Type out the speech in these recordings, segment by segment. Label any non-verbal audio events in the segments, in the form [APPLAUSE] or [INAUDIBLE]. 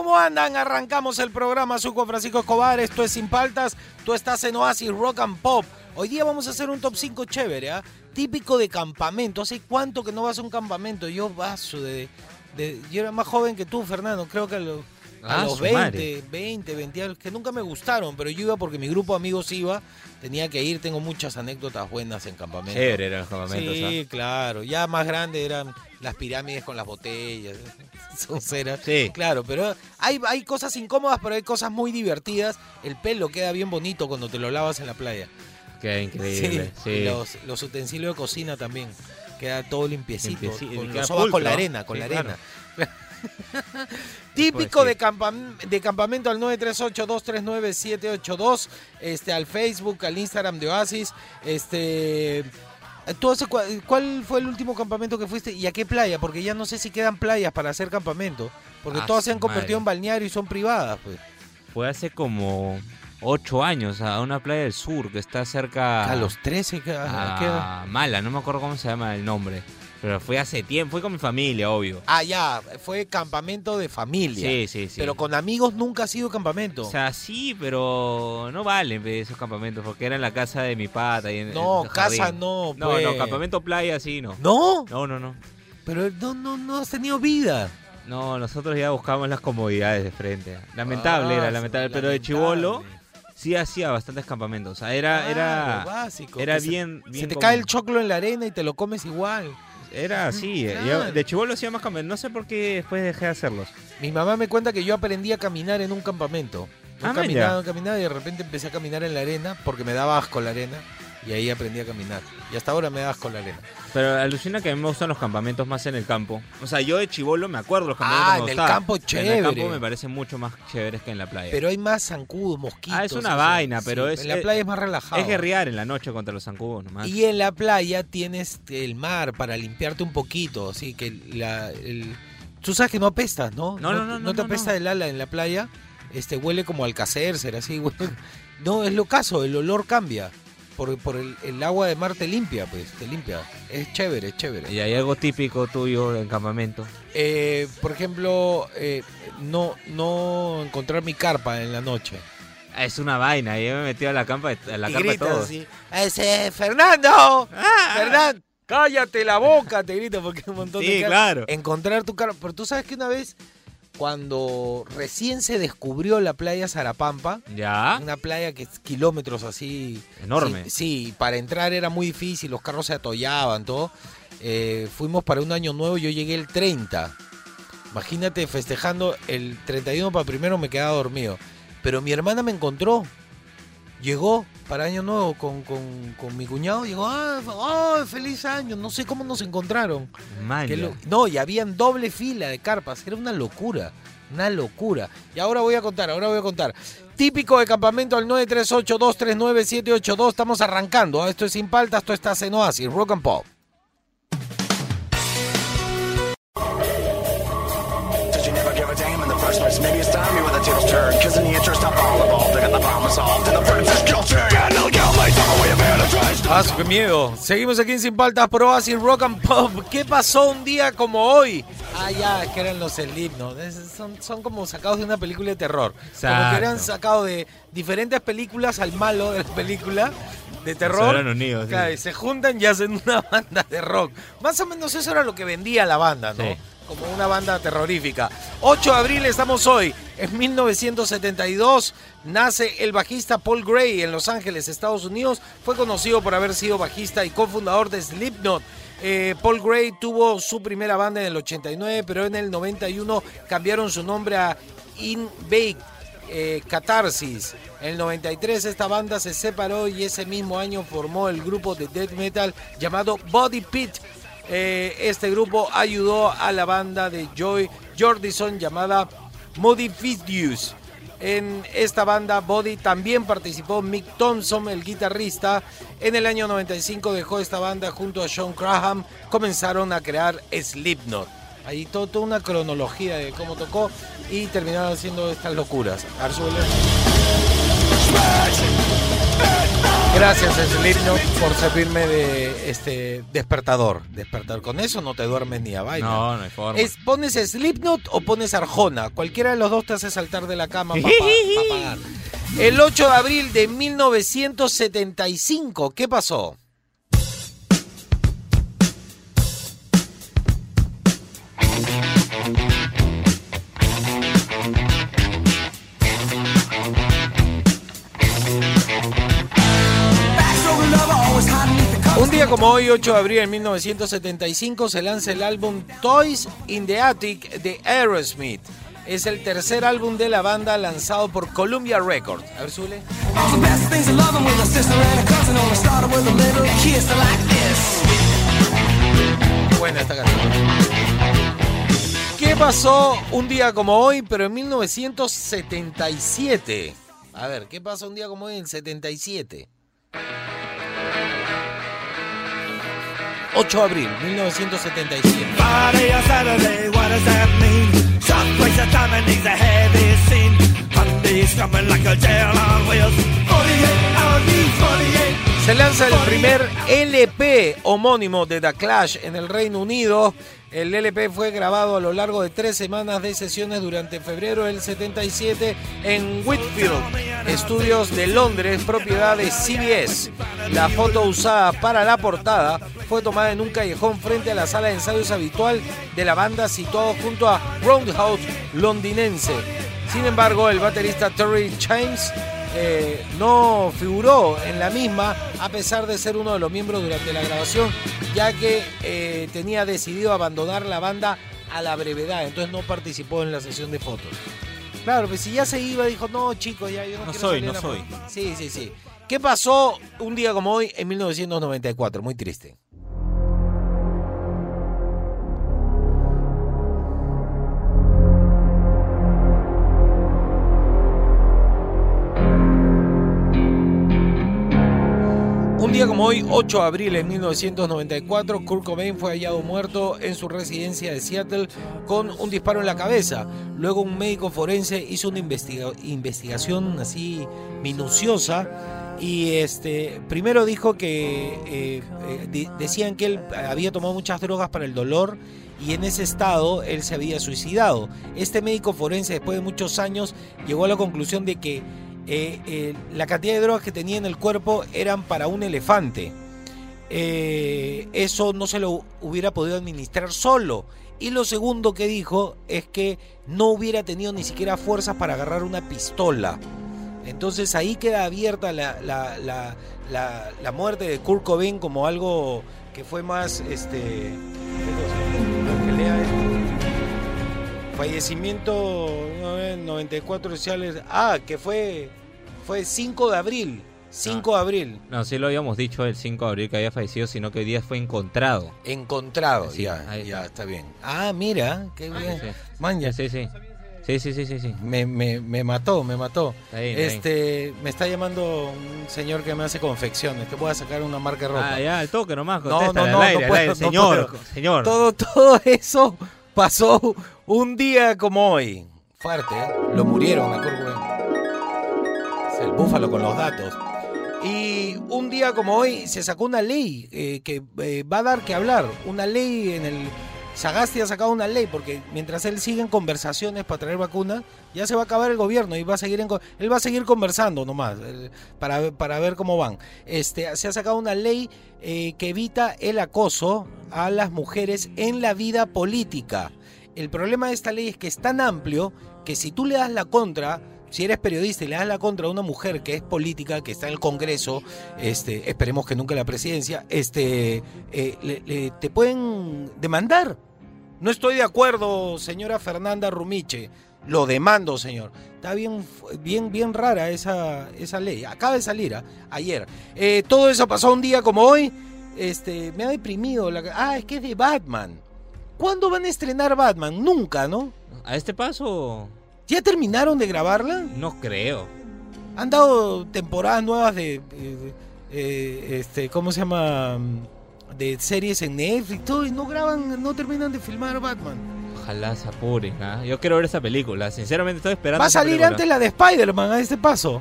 ¿Cómo andan? Arrancamos el programa Suco Francisco Escobar. Esto es Sin Paltas. Tú estás en Oasis Rock and Pop. Hoy día vamos a hacer un top 5 chévere, ¿ah? Típico de campamento. ¿Hace cuánto que no vas a un campamento? Yo vaso de, Yo era más joven que tú, Fernando. Creo que a, los- a Ah, los su 20, madre. 20, 20 años, que nunca me gustaron, pero yo iba porque mi grupo de amigos iba. Tenía que ir. Tengo muchas anécdotas buenas en campamento. Chévere eran los campamentos. Sí, claro. Ya más grande eran las pirámides con las botellas. [LAUGHS] Son ceras. Sí. Claro, pero hay, hay cosas incómodas, pero hay cosas muy divertidas. El pelo queda bien bonito cuando te lo lavas en la playa. ¿ah? Qué increíble. Sí, Los, los utensilios de cocina también. Queda todo limpiecito. Limpieci- con, queda lo sobas con la arena, con Sí, la claro. [LAUGHS] Típico de, campam- de campamento al 938-239-782, este, al Facebook, al Instagram de Oasis. Este, ¿tú hace ¿Cuál fue el último campamento que fuiste y a qué playa? Porque ya no sé si quedan playas para hacer campamento. Porque Ah, todas se han convertido madre. en balneario y son privadas. Pues. Fue hace como ocho años a una playa del sur que está cerca A los 13, ¿qué- a- a qué edad? a Mala, no me acuerdo cómo se llama el nombre. Pero fue hace tiempo, fue con mi familia, obvio. Ah, ya, fue campamento de familia. Sí, sí, sí. Pero con amigos nunca ha sido campamento. O sea, sí, pero no valen esos campamentos porque era en la casa de mi pata. ahí en- no, en casa no. No, pues. no, campamento playa sí, no. ¿No? No, no, no. Pero no, no, no has tenido vida. No, nosotros ya buscamos las comodidades de frente. Lamentable Ah, era, lamentable. Pero de chivolo sí hacía bastantes campamentos. O sea, era, era, básico, era que se- bien, Se, bien te común. cae el choclo en la arena y te lo comes igual. Era así. eh, Claro. yo de chivolo hacía más campamentos. No sé por qué después dejé de hacerlos. Mi mamá me cuenta que yo aprendí a caminar en un campamento. Yo Ah, caminaba, caminaba y de repente empecé a caminar en la arena porque me daba asco la arena. Y ahí aprendí a caminar. Y hasta ahora me da asco la arena. Pero alucina que a mí me gustan los campamentos más en el campo. O sea, yo de chivolo me acuerdo los campamentos Ah, que me en el campo En chévere. el campo me parecen mucho más chéveres que en la playa. Pero hay más zancudos, mosquitos. Ah, es una vaina, pero es- En la playa es más relajado. es guerrear en la noche contra los zancudos nomás. Y en la playa tienes el mar para limpiarte un poquito, así que la, el... Tú sabes que no apestas, ¿no? No, no, no, no, te no, apesta no. el ala en la playa, este huele como alcacercer, así, huele- [LAUGHS] No, es lo caso, el olor cambia. Por, por el, el agua de mar te limpia, pues, te limpia. Es chévere, es chévere. Y hay algo típico tuyo en campamento. Eh, por ejemplo, eh, no, no encontrar mi carpa en la noche. Ah, Es una vaina, yo me he metido a la, campa, a la y carpa de todos. así, ¡Ese Fernando! Ah. ¡Fernando! ¡Cállate la boca! Te grita porque hay un montón de Sí, claro. encontrar tu carpa. Pero tú sabes que una vez, cuando recién se descubrió la playa Zarapampa, Ya. una playa que es kilómetros así. Enorme. Sí, sí, para entrar era muy difícil, los carros se atollaban, todo. Eh, fuimos para un año nuevo, yo llegué el 30. Imagínate festejando el 31 para primero me quedaba dormido. Pero mi hermana me encontró. Llegó para Año Nuevo con, con- con mi cuñado. Llegó, ¡ah, ah, feliz año! No sé cómo nos encontraron. Lo- No, y habían doble fila de carpas. Era una locura. Una locura. Y ahora voy a contar, ahora voy a contar. Típico de campamento al 938-239-782. Estamos arrancando. ¿ah? Esto es Sin Paltas, esto está en Oasis, Rock and Pop. Turned. Cause in the interest of all involved, I got the problem solved. And the princess. And away. Ah, qué miedo. Seguimos aquí en Sin Paltas por Oasis, Rock and Pop. ¿Qué pasó un día como hoy? Ah, ya, que eran los Slipknot. Es- Son, son como sacados de una película de terror. Como que Exacto. eran sacados de diferentes películas al malo de la película de terror. hubieran unido, sí. Claro, y se juntan y hacen una [LAUGHS] banda de rock. Más o menos eso era lo que vendía la banda, ¿no? Sí. Como una banda terrorífica. 8 de abril estamos hoy. En 1972 nace el bajista Paul Gray en Los Ángeles, Estados Unidos. Fue conocido por haber sido bajista y cofundador de Slipknot. Eh, Paul Gray tuvo su primera banda en el 89, pero en el 91 cambiaron su nombre a In Bake eh, Catarsis. En el 93 esta banda se separó y ese mismo año formó el grupo de death metal llamado Body Pit. Eh, este grupo ayudó a la banda de Joy Jordison llamada Moody Fidius. En esta banda, Body también participó Mick Thompson, el guitarrista. En el año 95 dejó esta banda junto a Sean Graham. Comenzaron a crear Slipknot. Ahí todo- toda una cronología de cómo tocó y terminaron haciendo estas locuras. A ver, súbele. Gracias Slipknot por servirme de este despertador. Despertador. Con eso no te duermes ni a vaina. No, no hay forma. Es, ¿Pones Slipknot o pones Arjona? Cualquiera de los dos te hace saltar de la cama [LAUGHS] para pagar. El 8 de abril de 1975, ¿qué pasó? Como hoy, 8 de abril de 1975, se lanza el álbum Toys in the Attic de Aerosmith. Es el tercer álbum de la banda lanzado por Columbia Records. A ver, Zule. Buena esta canción. ¿Qué pasó un día como hoy, pero en 1977? A ver, ¿qué pasó un día como hoy en el 77? 8 de abril, 1977. Friday or Saturday, what does that mean? Some place of time and needs a heavy scene. Monday's coming like a jail on wheels. 48 hours, 48. Se lanza el primer LP homónimo de The Clash en el Reino Unido. El LP fue grabado a lo largo de tres semanas de sesiones durante febrero del 77 en Whitfield, estudios de Londres, propiedad de CBS. La foto usada para la portada fue tomada en un callejón frente a la sala de ensayos habitual de la banda situado junto a Roundhouse londinense. Sin embargo, el baterista Terry James eh, no figuró en la misma a pesar de ser uno de los miembros durante la grabación, ya que eh, tenía decidido abandonar la banda a la brevedad, entonces no participó en la sesión de fotos. Claro, pues si ya se iba, dijo, no chicos, ya yo no, No quiero soy, salir no soy. foto". Sí, sí, sí. ¿Qué pasó un día como hoy en 1994? Muy triste. Un día como hoy, 8 de abril de 1994, Kurt Cobain fue hallado muerto en su residencia de Seattle con un disparo en la cabeza. Luego un médico forense hizo una investiga- investigación así minuciosa y este primero dijo que eh, eh, decían que él había tomado muchas drogas para el dolor y en ese estado él se había suicidado. Este médico forense después de muchos años llegó a la conclusión de que eh, eh, la cantidad de drogas que tenía en el cuerpo eran para un elefante. Eh, eso no se lo hubiera podido administrar solo. Y lo segundo que dijo es que no hubiera tenido ni siquiera fuerzas para agarrar una pistola. Entonces ahí queda abierta la, la- la- la- muerte de Kurt Cobain como algo que fue más, este. Fallecimiento eh, 94 sociales. Ah, que fue fue 5 de abril. 5 de abril. No, sí lo habíamos dicho el 5 de abril que había fallecido, sino que hoy día fue encontrado. Encontrado, Sí, ya, ya está. bien. Ah, mira, qué bien. sí. Man, ya Sí, sí. Sí, sí, sí, sí, sí. me, me, me mató, me mató. Bien, Este, me está llamando un señor que me hace confecciones. Te voy a sacar una marca de ropa. Ah, ya, al toque nomás, No, no, no, aire, no puedo, aire, señor, puedo. señor. Todo, todo eso pasó un día como hoy. Fuerte, ¿eh? Lo murieron a Kurt Cobain. Es búfalo con los datos. Y un día como hoy se sacó una ley eh, que eh, va a dar que hablar. Una ley en el... Sagasti ha sacado una ley porque mientras él sigue en conversaciones para traer vacunas, ya se va a acabar el gobierno y va a seguir en, él va a seguir conversando nomás para, para ver cómo van. Este, se ha sacado una ley eh, que evita el acoso a las mujeres en la vida política. El problema de esta ley es que es tan amplio que si tú le das la contra, si eres periodista y le das la contra a una mujer que es política, que está en el Congreso, este, esperemos que nunca en la presidencia, este, eh, le- te pueden demandar. No estoy de acuerdo, señora Fernanda Rumiche. Lo demando, señor. Está bien, bien, bien rara esa, esa ley. Acaba de salir, ¿ah? ayer. Eh, todo eso pasó un día como hoy. este, me ha deprimido. Ah, es que es de Batman. ¿Cuándo van a estrenar Batman? Nunca, ¿no? A este paso, ¿Ya terminaron de grabarla? no creo. Han dado temporadas nuevas de, eh, eh, este, ¿cómo se llama? De series en Netflix, todo, y no graban, no terminan de filmar Batman. Ojalá se apuren, ¿ah? Yo quiero ver esa película. Sinceramente estoy esperando. Va a salir antes la de Spider-Man a este paso.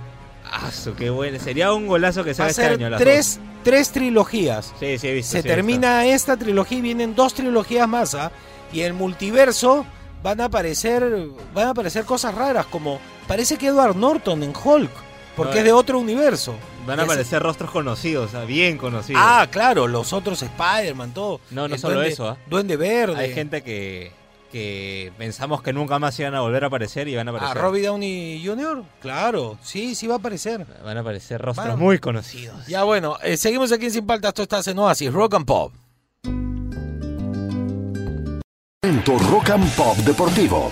Su, qué bueno. Sería un golazo que a este año. las tres, tres trilogías. Sí, sí, he visto. Se sí, he visto. termina esta trilogía y vienen dos trilogías más, ¿ah? Y el multiverso van a aparecer, van a aparecer cosas raras, como parece que Edward Norton en Hulk, porque es de otro universo. Van a aparecer rostros conocidos, ah, bien conocidos. Ah, claro, los otros Spider-Man, todo. No, no El solo Duende- eso, ¿ah? Duende Verde. Hay gente que, que pensamos que nunca más iban a volver a aparecer y van a Ah, aparecer. Robbie Downey Jr., claro, sí, sí va a aparecer. Van a aparecer rostros Bueno. muy conocidos. Ya bueno, eh, seguimos aquí en Sin Paltas, esto está en Oasis, Rock and Pop. En tu Rock and Pop Deportivo.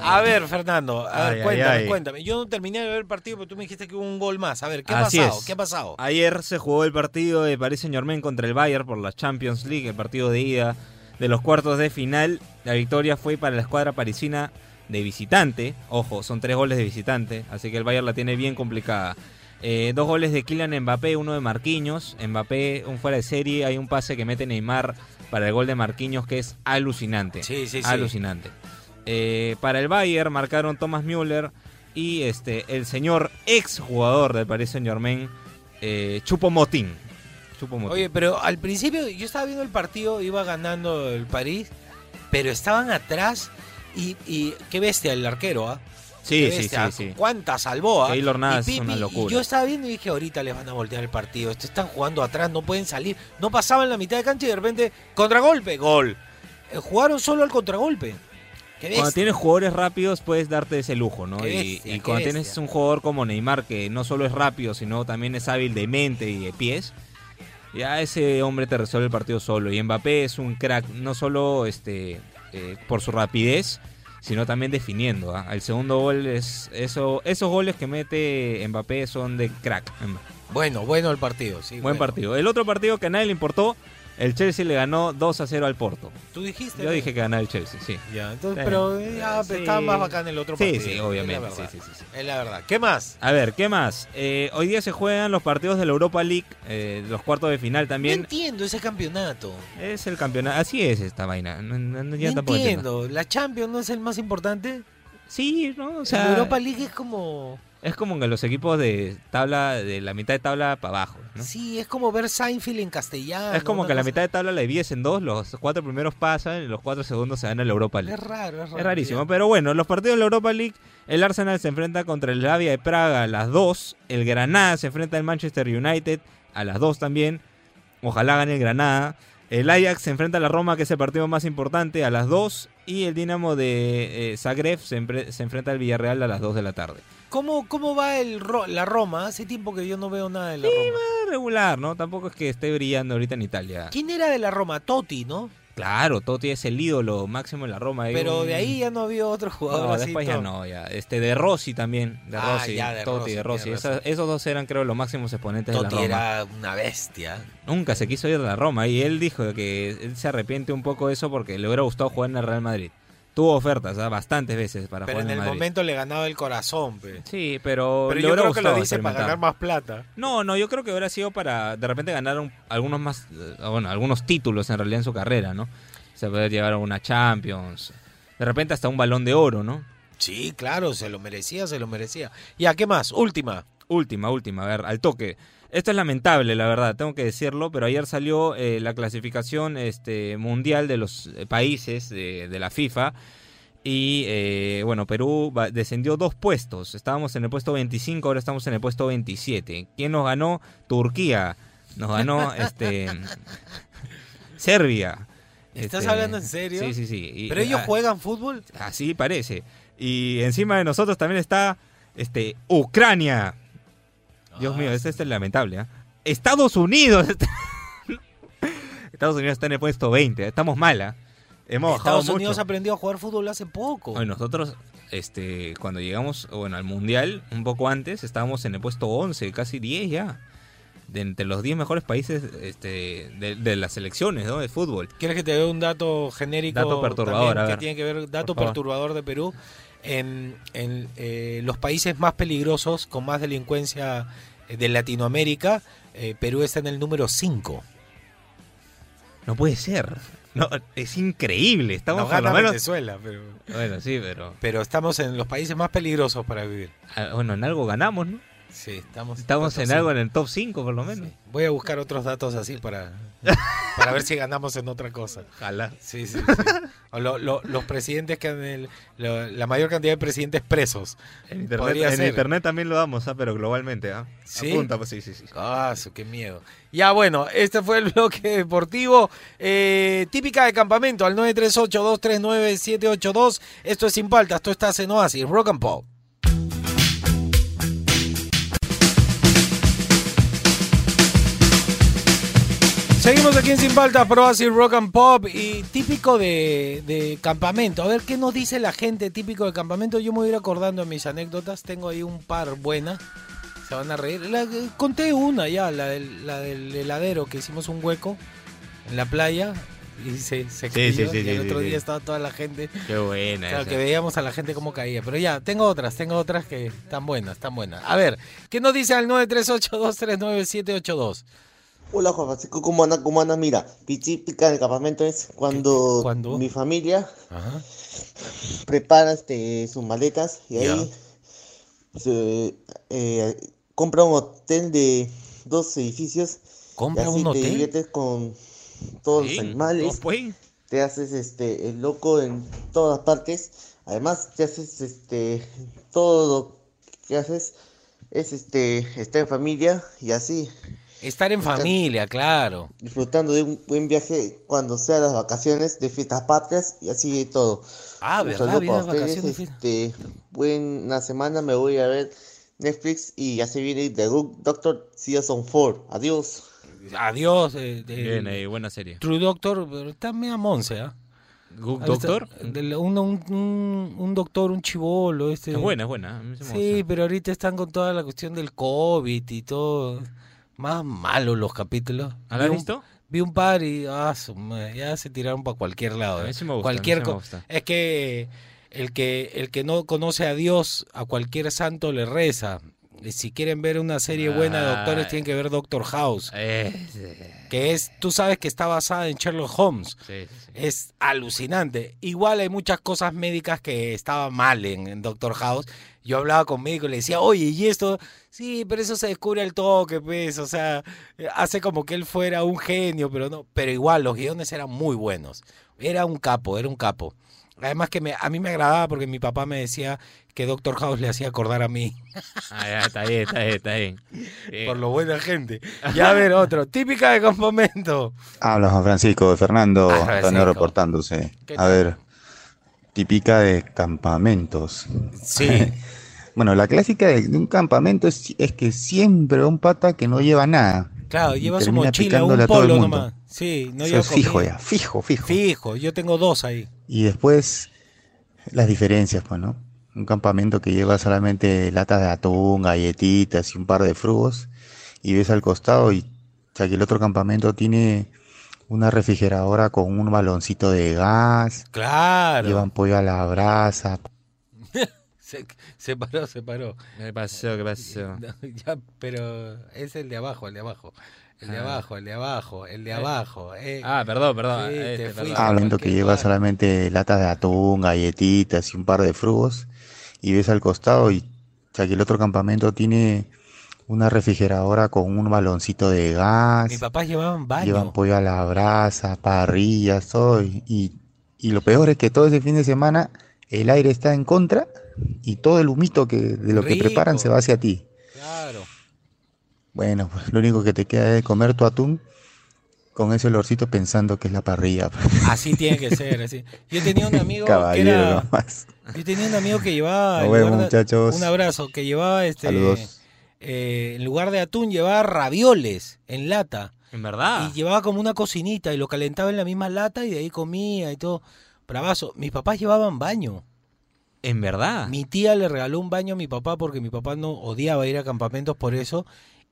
A ver, Fernando, a ver, Ay, cuéntame, ay. cuéntame. Yo no terminé de ver el partido, pero tú me dijiste que hubo un gol más. A ver, ¿qué ha Así pasado? es. ¿Qué ha pasado? Ayer se jugó el partido de Paris Saint Germain contra el Bayern por la Champions League, el partido de ida de los cuartos de final. La victoria fue para la escuadra parisina de visitante. Ojo, son tres goles de visitante, así que el Bayern la tiene bien complicada. Eh, dos goles de Kylian Mbappé, uno de Marquinhos. Mbappé, un fuera de serie, hay un pase que mete Neymar para el gol de Marquinhos que es alucinante. Sí, sí, sí. Alucinante. Eh, para el Bayern marcaron Thomas Müller y este el señor ex jugador del Paris Saint Germain, eh, Chupo Motín. Chupo Motín. Oye, pero al principio yo estaba viendo el partido, iba ganando el París, pero estaban atrás y, y qué bestia el arquero, ¿ah? Sí, sí, sí, bestia, sí. ¿Cuánta salvó? ah? Keylor Navas Y es una y locura. yo estaba viendo y dije, ahorita les van a voltear el partido. Estos están jugando atrás, no pueden salir. No pasaban la mitad de cancha y de repente, contragolpe, gol. Eh, jugaron solo al contragolpe. Cuando tienes jugadores rápidos puedes darte ese lujo, ¿no? Y- bestia, y, qué cuando bestia. tienes un jugador como Neymar que no solo es rápido, sino también es hábil de mente y de pies, ya ese hombre te resuelve el partido solo. Y Mbappé es un crack, no solo este eh, por su rapidez, sino también definiendo. ¿ah? El segundo gol es eso, esos goles que mete Mbappé son de crack. Bueno, bueno el partido, sí. Buen bueno. partido. El otro partido que a nadie le importó, el Chelsea le ganó 2 a 0 al Porto. Tú dijiste. Yo dije que ganaba el Chelsea, sí. Ya, entonces, Sí. pero eh, ya, Sí. estaba más bacán el otro Sí, partido. sí, es obviamente, la verdad. sí, sí, sí, sí. Es la verdad. ¿Qué más? A ver, ¿qué más? Eh, hoy día se juegan los partidos de la Europa League, eh, los cuartos de final No también. entiendo ese campeonato. Es el campeonato, así es esta vaina. No, no- no- yo no entiendo. entiendo. ¿La Champions no es el más importante? Sí, ¿no? O sea, la Europa League es como... es como que los equipos de tabla, de la mitad de tabla para abajo, ¿no? Sí, es como ver Seinfeld en castellano. es como que la cosa- mitad de tabla la divides en dos, los cuatro primeros pasan y los cuatro segundos se van a la Europa League. Es raro, es raro. Es rarísimo, pero bueno, los partidos de la Europa League, el Arsenal se enfrenta contra el Slavia de Praga a las 2, el Granada se enfrenta al Manchester United a las 2 también, ojalá gane el Granada, el Ajax se enfrenta a la Roma, que es el partido más importante, a las 2, y el Dinamo de eh, Zagreb se, se enfrenta al Villarreal a las 2 de la tarde. ¿Cómo, ¿Cómo va el Ro- la Roma? Hace tiempo que yo no veo nada de la Roma. Es regular, ¿no? Tampoco es que esté brillando ahorita en Italia. ¿Quién era de la Roma? Totti, ¿no? Claro, Totti es el ídolo máximo en la Roma. Pero un- de ahí ya no había otro jugador No, así. después ya no, ya. Este, de Rossi también. De Ah, Rossi, ya, de Totti, Rossi, de Rossi. esos dos eran, creo, los máximos exponentes de la Totti Roma. era una bestia. Nunca se quiso ir de la Roma y él dijo que él se arrepiente un poco de eso porque le hubiera gustado jugar en el Real Madrid. Tuvo ofertas ¿ah? bastantes veces para Pero jugar en en el Madrid. momento le ganaba el corazón, pe. Sí, pero, Pero yo creo que lo dice para ganar más plata. No, no, yo creo que hubiera sido para de repente ganar un- algunos más, eh, bueno, algunos títulos en realidad en su carrera, ¿no? O sea, poder llevar a una Champions, de repente hasta un balón de oro, ¿no? Sí, claro, se lo merecía, se lo merecía. Ya, ¿qué más? Última. Última, última, a ver, al toque. Esto es lamentable, la verdad, tengo que decirlo, pero ayer salió eh, la clasificación este, mundial de los eh, países de, de la FIFA y, eh, bueno, Perú descendió dos puestos. Estábamos en el puesto 25, ahora estamos en el puesto 27. ¿Quién nos ganó? Turquía. Nos ganó [LAUGHS] este Serbia. ¿Estás Este, hablando en serio? Sí, sí, sí. Y- ¿Pero ellos ah, juegan fútbol? Así parece. Y encima de nosotros también está este Ucrania. Dios mío, este es lamentable. ¿ah? Estados Unidos. [LAUGHS] Estados Unidos está en el puesto 20. Estamos mal. ¿ah? Hemos bajado Estados Unidos mucho. aprendió a jugar fútbol hace poco. Oye, nosotros, este, cuando llegamos bueno, al Mundial, un poco antes, estábamos en el puesto 11, casi 10 ya. de entre los 10 mejores países este, de, de las selecciones ¿no? de fútbol. ¿Quieres que te dé un dato genérico? Dato perturbador, también que tiene que ver, dato perturbador de Perú. En, en, eh, los países más peligrosos, con más delincuencia eh, de Latinoamérica, eh, Perú está en el número 5. No puede ser. No, es increíble. Estamos Nos gana menos. Venezuela, pero, Bueno, sí, pero. pero estamos en los países más peligrosos para vivir. ah, Bueno, en algo ganamos, ¿no? Sí, estamos, Estamos en algo en el top 5 por lo menos. Voy a buscar otros datos así para, [LAUGHS] para ver si ganamos en otra cosa. Ojalá. Sí, sí, sí. O lo- lo- los presidentes que han el- lo- la mayor cantidad de presidentes presos. En internet, en ser. internet también lo damos, ah, pero globalmente. ¿ah? ¿Sí? Apunta, pues sí, sí, sí. Ah, su, qué miedo. Ya bueno, este fue el bloque deportivo. Eh, típica de campamento al 938-239-782. Esto es Sin Paltas, esto está en Oasis, Rock and Pop. Seguimos aquí en Sin Paltas, Pro Oasis Rock and Pop y típico de, de campamento. A ver, ¿qué nos dice la gente típico de campamento? Yo me voy a ir acordando de mis anécdotas. Tengo ahí un par buenas. Se van a reír. La- conté una ya, la del, la del heladero, que hicimos un hueco en la playa y se, se Sí, sí, sí, y el otro día estaba toda la gente. Qué buena Claro, esa. que veíamos a la gente cómo caía. Pero ya, tengo otras, tengo otras que están buenas, están buenas. A ver, ¿qué nos dice al 938-239-782? Hola Juan Francisco, ¿cómo andas? ¿Cómo andas? Mira, mi típica del campamento es cuando, qué- cuándo? mi familia Ajá. prepara este, sus maletas y ahí se, eh, compra un hotel de dos edificios. ¿Compra y así un te hotel? diviertes con todos Sí, los animales, no, pues. te haces este el loco en todas partes. Además te haces este todo lo que haces es este estar en familia y así Estar en familia, claro. disfrutando de un buen viaje cuando sean las vacaciones de fiestas patrias y así de todo. Ah, Un ¿verdad? para ustedes, vacaciones, este, buena semana, me voy a ver Netflix y ya se viene The Good Doctor Season 4. Adiós. Adiós. eh, de- Bien, ahí, buena serie. True Doctor, pero está media monce, ¿ah? Good Ah, Doctor. del- un, un, doctor, un chivolo. Este. Es buena, es buena. sí pero ahorita están con toda la cuestión del COVID y todo. Más malos los capítulos. ¿Ah, ¿La Vi has visto? Vi un par y ah, ya se tiraron para cualquier lado. A mí ¿eh? sí me gusta, a mí cualquier sí me co- gusta. Es que el que el que no conoce a Dios, a cualquier santo le reza. Si quieren ver una serie buena de doctores, tienen que ver Doctor House. Que es, tú sabes que está basada en Sherlock Holmes. sí, sí, sí. Es alucinante. Igual hay muchas cosas médicas que estaban mal en, en Doctor House. Yo hablaba con médico y le decía, oye, ¿y esto? Sí, pero eso se descubre al toque, pues. O sea, hace como que él fuera un genio, pero no. Pero igual, los guiones eran muy buenos. Era un capo, era un capo. Además que me, a mí me agradaba porque mi papá me decía que Doctor House le hacía acordar a mí. [LAUGHS] Ah, ya, está bien, está bien, está bien. [LAUGHS] Bien. Por lo buena gente. Ya a ver, otro. Típica de campamento. Habla Juan Francisco, Fernando, Ah, reportándose. ¿Qué A ver, típica de campamentos. Sí. [LAUGHS] Bueno, la clásica de, de un campamento es, es que siempre un pata que no lleva nada. Claro, lleva su mochila, un polo nomás. Sí, no Eso lleva es fijo ya, fijo, fijo. Fijo, yo tengo dos ahí. Y después las diferencias, pues, ¿no? Un campamento que lleva solamente latas de atún, galletitas y un par de frugos. Y ves al costado y o sea, que el otro campamento tiene una refrigeradora con un baloncito de gas. Claro. Llevan pollo a la brasa. [LAUGHS] Se, se paró, se paró. ¿Qué pasó? ¿Qué [LAUGHS] pasó? No, ya, pero es el de abajo, el de abajo. El de Ah. abajo, el de abajo, el de Eh. abajo. eh. Ah, perdón, perdón. Sí, este, perdón. Hablando que lleva lugar. solamente latas de atún, galletitas y un par de frugos. Y ves al costado y o sea, que el otro campamento tiene una refrigeradora con un baloncito de gas. Mis papás llevaban baño. Llevan pollo a la brasa, parrillas, todo. Y, y- y lo peor es que todo ese fin de semana el aire está en contra y todo el humito que, de lo que preparan se va hacia ti. Claro. Bueno, pues lo único que te queda es comer tu atún con ese olorcito pensando que es la parrilla. Así tiene que ser, así. Yo tenía un amigo que Caballero era... nomás. Yo tenía un amigo que llevaba... Nos en vemos, lugar de- muchachos. Un abrazo, que llevaba este... Saludos. eh, en lugar de atún llevaba ravioles en lata. En verdad. Y llevaba como una cocinita y lo calentaba en la misma lata y de ahí comía y todo. Bravazo. Mis papás llevaban baño. En verdad. Mi tía le regaló un baño a mi papá porque mi papá no odiaba ir a campamentos por eso.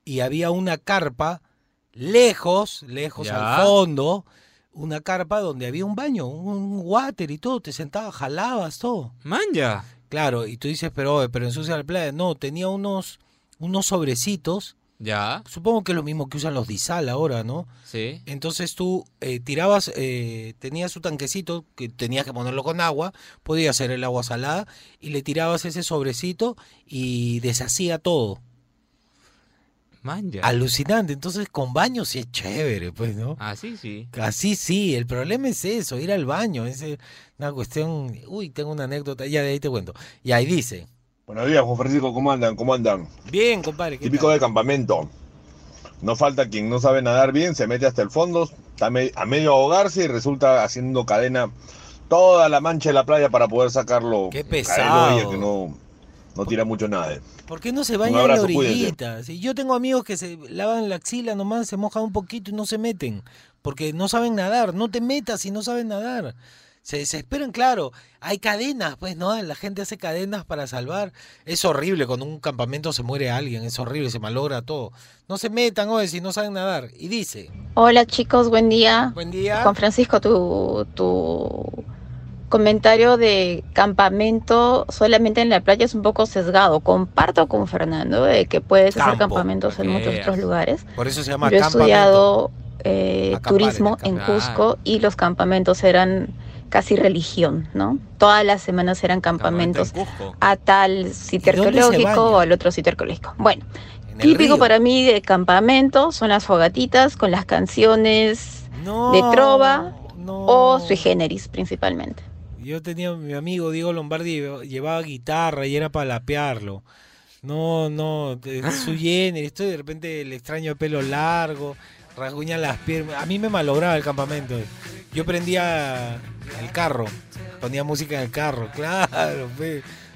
y había una carpa lejos, lejos Ya. al fondo, una carpa donde había un baño, un water y todo, te sentabas, jalabas todo. Manja. Claro, y tú dices, pero, pero ensucia la playa. No, tenía unos, unos sobrecitos, Ya. supongo que es lo mismo que usan los disal ahora, ¿no? Sí. Entonces tú eh, tirabas, eh, tenías su tanquecito que tenías que ponerlo con agua, podía ser el agua salada, y le tirabas ese sobrecito y deshacía todo. Manja. Alucinante. Entonces con baño sí es chévere, pues, ¿no? Así sí. Así sí, el problema es eso, ir al baño. Es una cuestión. Uy, tengo una anécdota, ya de ahí te cuento. Y ahí dice: Buenos días, Juan Francisco, ¿cómo andan? ¿Cómo andan? Bien, compadre. ¿qué Típico tal? de campamento. No falta quien no sabe nadar bien, se mete hasta el fondo, está a medio ahogarse y resulta haciendo cadena toda la mancha de la playa para poder sacarlo. Qué pesado. ella que no, no tira mucho nada. ¿Por qué no se Un bañan en la orillita? Si yo tengo amigos que se lavan la axila nomás, se mojan un poquito y no se meten, porque no saben nadar. No te metas si no saben nadar. Se desesperan, claro. Hay cadenas, pues, ¿no? La gente hace cadenas para salvar. Es horrible cuando un campamento se muere alguien, es horrible, se malogra todo. No se metan, oye, si no saben nadar. Y dice, Hola chicos, buen día. buen día. Juan Francisco, tu, tu comentario de campamento solamente en la playa es un poco sesgado. Comparto con Fernando de que puedes hacer campamentos en muchos otros lugares. Por eso se llama Yo he campamento. estudiado eh, turismo en. Cusco y los campamentos eran casi religión, ¿no? Todas las semanas eran campamentos a tal sitio ¿Y dónde se arqueológico o al otro sitio arqueológico. Bueno, típico río. para mí de campamento son las fogatitas con las canciones No, de trova no. o sui generis principalmente. Yo tenía mi amigo Diego Lombardi lleva- llevaba guitarra y era para lapearlo. No, no, de- su generis, estoy de repente el extraño de pelo largo, rasguña las piernas. A mí me malograba el campamento. Yo prendía el carro, ponía música en el carro, [LAUGHS] claro.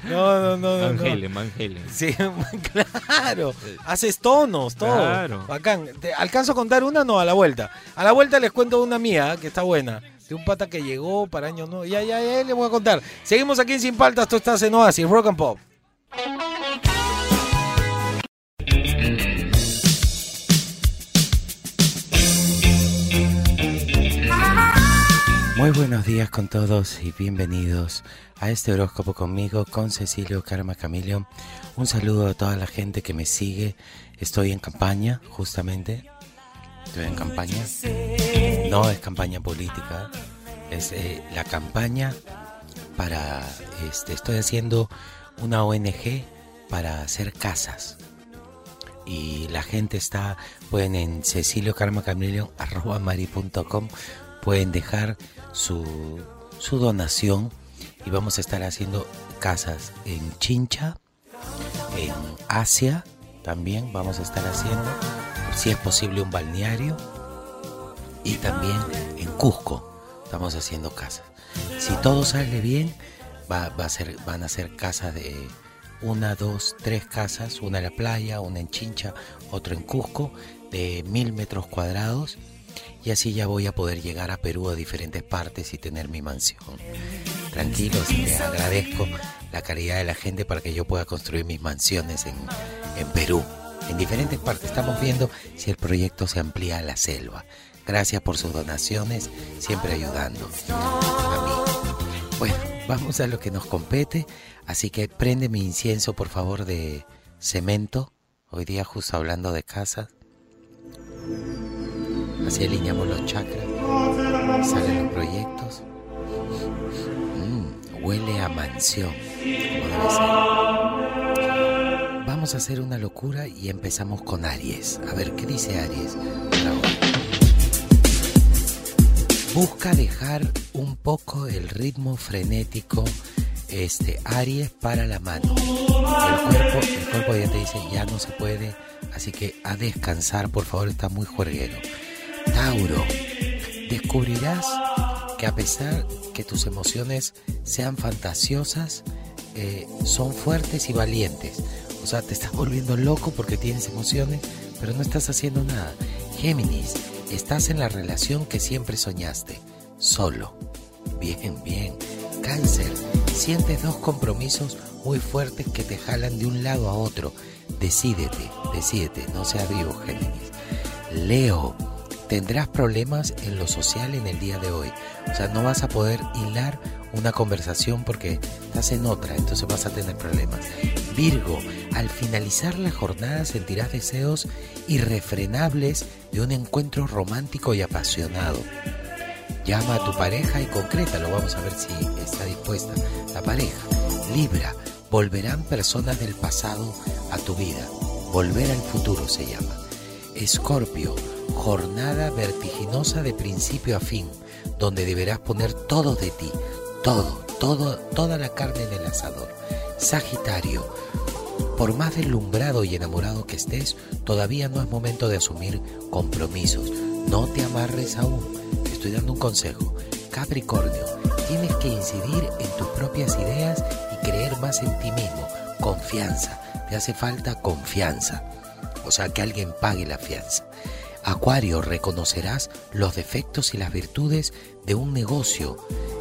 No, no, no, no. Van no. Halen. Sí, [LAUGHS] claro. Haces tonos, todo. Claro. Bacán. ¿Te alcanzo a contar una? No, a la vuelta. A la vuelta les cuento una mía que está buena. De un pata que llegó para años no. Ya, ya, ya les voy a contar. Seguimos aquí en Sin Paltas. Tú estás en Oasis, Rock and Pop. Muy buenos días con todos y bienvenidos a este horóscopo conmigo, con Cecilio Karma Camilio. Un saludo a toda la gente que me sigue. Estoy en campaña, justamente. Estoy en campaña. No es campaña política, es eh, la campaña para. Este, estoy haciendo una ONG para hacer casas. Y la gente está, pueden en Cecilio Pueden dejar su, su donación y vamos a estar haciendo casas en Chincha, en Asia también vamos a estar haciendo, si es posible un balneario y también en Cusco estamos haciendo casas. Si todo sale bien, va, va a ser, van a ser casas de una, dos, tres casas, una en la playa, una en Chincha, otra en Cusco, de mil metros cuadrados. Y así ya voy a poder llegar a Perú a diferentes partes y tener mi mansión. Tranquilos, les agradezco la caridad de la gente para que yo pueda construir mis mansiones en, en Perú, en diferentes partes. Estamos viendo si el proyecto se amplía a la selva. Gracias por sus donaciones, siempre ayudando a mí. Bueno, vamos a lo que nos compete. Así que prende mi incienso, por favor, de cemento. Hoy día justo hablando de casa. Así alineamos los chakras. Salen los proyectos. Mm, huele a mansión. Vamos a hacer una locura y empezamos con Aries. A ver, ¿qué dice Aries? Busca dejar un poco el ritmo frenético este Aries para la mano. El cuerpo, el cuerpo ya te dice ya no se puede, así que a descansar, por favor, está muy juerguero. Tauro, descubrirás que a pesar que tus emociones sean fantasiosas, eh, son fuertes y valientes. O sea, te estás volviendo loco porque tienes emociones, pero no estás haciendo nada. Géminis, estás en la relación que siempre soñaste, solo. Bien, bien. Cáncer, Sientes dos compromisos muy fuertes que te jalan de un lado a otro. Decídete, decídete, no seas vivo, Géminis. Leo, tendrás problemas en lo social en el día de hoy. O sea, no vas a poder hilar una conversación porque estás en otra, entonces vas a tener problemas. Virgo, al finalizar la jornada sentirás deseos irrefrenables de un encuentro romántico y apasionado. Llama a tu pareja y concrétalo, vamos a ver si está dispuesta la pareja. Libra, volverán personas del pasado a tu vida. Volver al futuro se llama. Escorpio, jornada vertiginosa de principio a fin, donde deberás poner todo de ti, todo, todo, toda la carne en el asador. Sagitario, por más deslumbrado y enamorado que estés, todavía no es momento de asumir compromisos. No te amarres aún. Te estoy dando un consejo. Capricornio, tienes que incidir en tus propias ideas y creer más en ti mismo. Confianza. Te hace falta confianza. O sea, que alguien pague la fianza. Acuario, reconocerás los defectos y las virtudes de un negocio.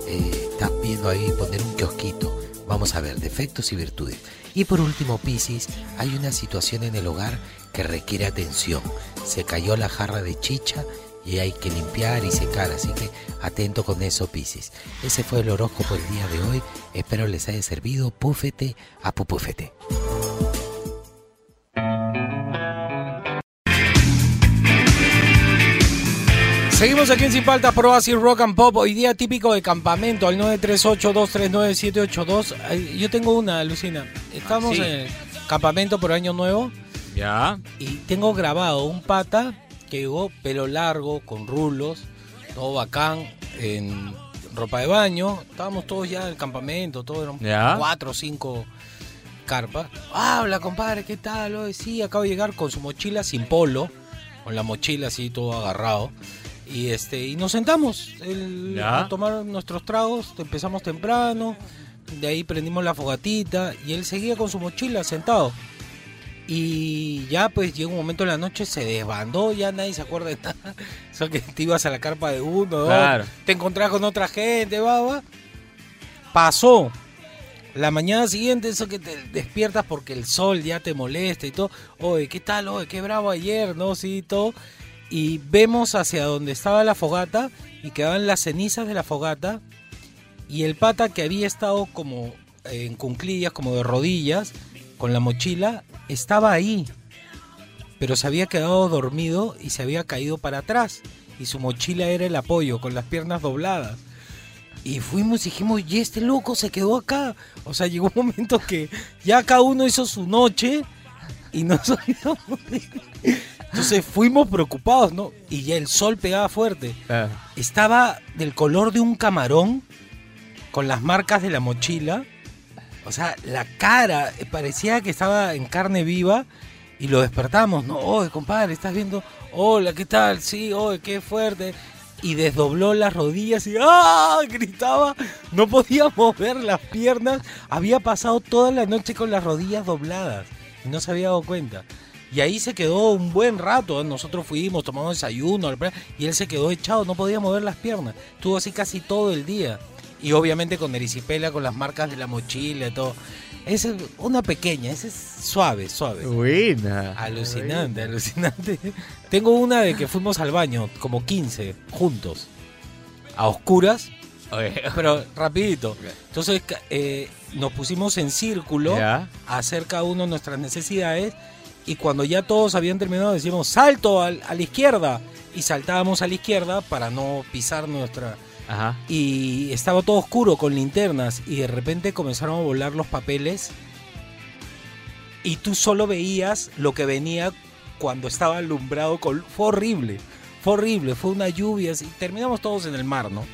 Eh, estás viendo ahí poner un kiosquito. Vamos a ver, defectos y virtudes. Y por último, Piscis, hay una situación en el hogar que requiere atención. Se cayó la jarra de chicha y hay que limpiar y secar, así que atento con eso, Piscis. Ese fue el horóscopo del día de hoy. Espero les haya servido. Púfete a pupúfete. Seguimos aquí en Sin Paltas por Oasis Rock and Pop. Hoy día típico de campamento al 938-239-782. Ay, Yo tengo una, Lucina. Estamos Ah, sí. en el campamento por Año Nuevo Ya. y tengo grabado un pata que llegó pelo largo, con rulos, todo bacán, en ropa de baño. Estábamos todos ya en el campamento, todos eran Ya. cuatro o cinco carpas. Habla, compadre, ¿qué tal? Oye, sí, acabo de llegar con su mochila sin polo, con la mochila así todo agarrado. Y este y nos sentamos el- a tomar nuestros tragos, empezamos temprano, de ahí prendimos la fogatita y él seguía con su mochila sentado. Y ya pues llega un momento en la noche, se desbandó, ya nadie se acuerda de nada. [LAUGHS] Eso que te ibas a la carpa de uno, Claro. te encontrás con otra gente, va, va. Pasó. La mañana siguiente, eso que te despiertas porque el sol ya te molesta y todo. Oye, ¿qué tal? Oye, qué bravo ayer, ¿no? Sí, todo. Y vemos hacia donde estaba la fogata y quedaban las cenizas de la fogata. Y el pata que había estado como en cunclillas, como de rodillas, con la mochila, estaba ahí. Pero se había quedado dormido y se había caído para atrás. Y su mochila era el apoyo, con las piernas dobladas. Y fuimos y dijimos, y este loco se quedó acá. O sea, llegó un momento que ya cada uno hizo su noche y no [LAUGHS] sabíamos. Entonces fuimos preocupados, ¿no? Y ya el sol pegaba fuerte. Estaba del color de un camarón con las marcas de la mochila. O sea, la cara eh, parecía que estaba en carne viva y lo despertamos, ¿no? Oye, compadre, ¿estás viendo? Hola, ¿qué tal? Sí, oye, qué fuerte. Y desdobló las rodillas y ¡ah! gritaba. No podía mover [LAUGHS] las piernas. Había pasado toda la noche con las rodillas dobladas no se había dado cuenta. Y ahí se quedó un buen rato. ¿eh? Nosotros fuimos, tomamos desayuno y él se quedó echado, no podía mover las piernas. Estuvo así casi todo el día. Y obviamente con erisipela, con las marcas de la mochila y todo. Esa es una pequeña, esa es suave, suave. Buena. Alucinante, alucinante. Tengo una de que fuimos al baño, como 15, juntos. A oscuras, [LAUGHS] pero rapidito. Entonces eh, nos pusimos en círculo Ya. a hacer cada uno nuestras necesidades. Y cuando ya todos habían terminado, decíamos, salto al- a la izquierda. Y saltábamos a la izquierda para no pisar nuestra... Ajá. Y estaba todo oscuro con linternas. Y de repente comenzaron a volar los papeles. Y tú solo veías lo que venía cuando estaba alumbrado. Con... Fue horrible. Fue horrible. Fue una lluvia. Así. Terminamos todos en el mar, ¿no?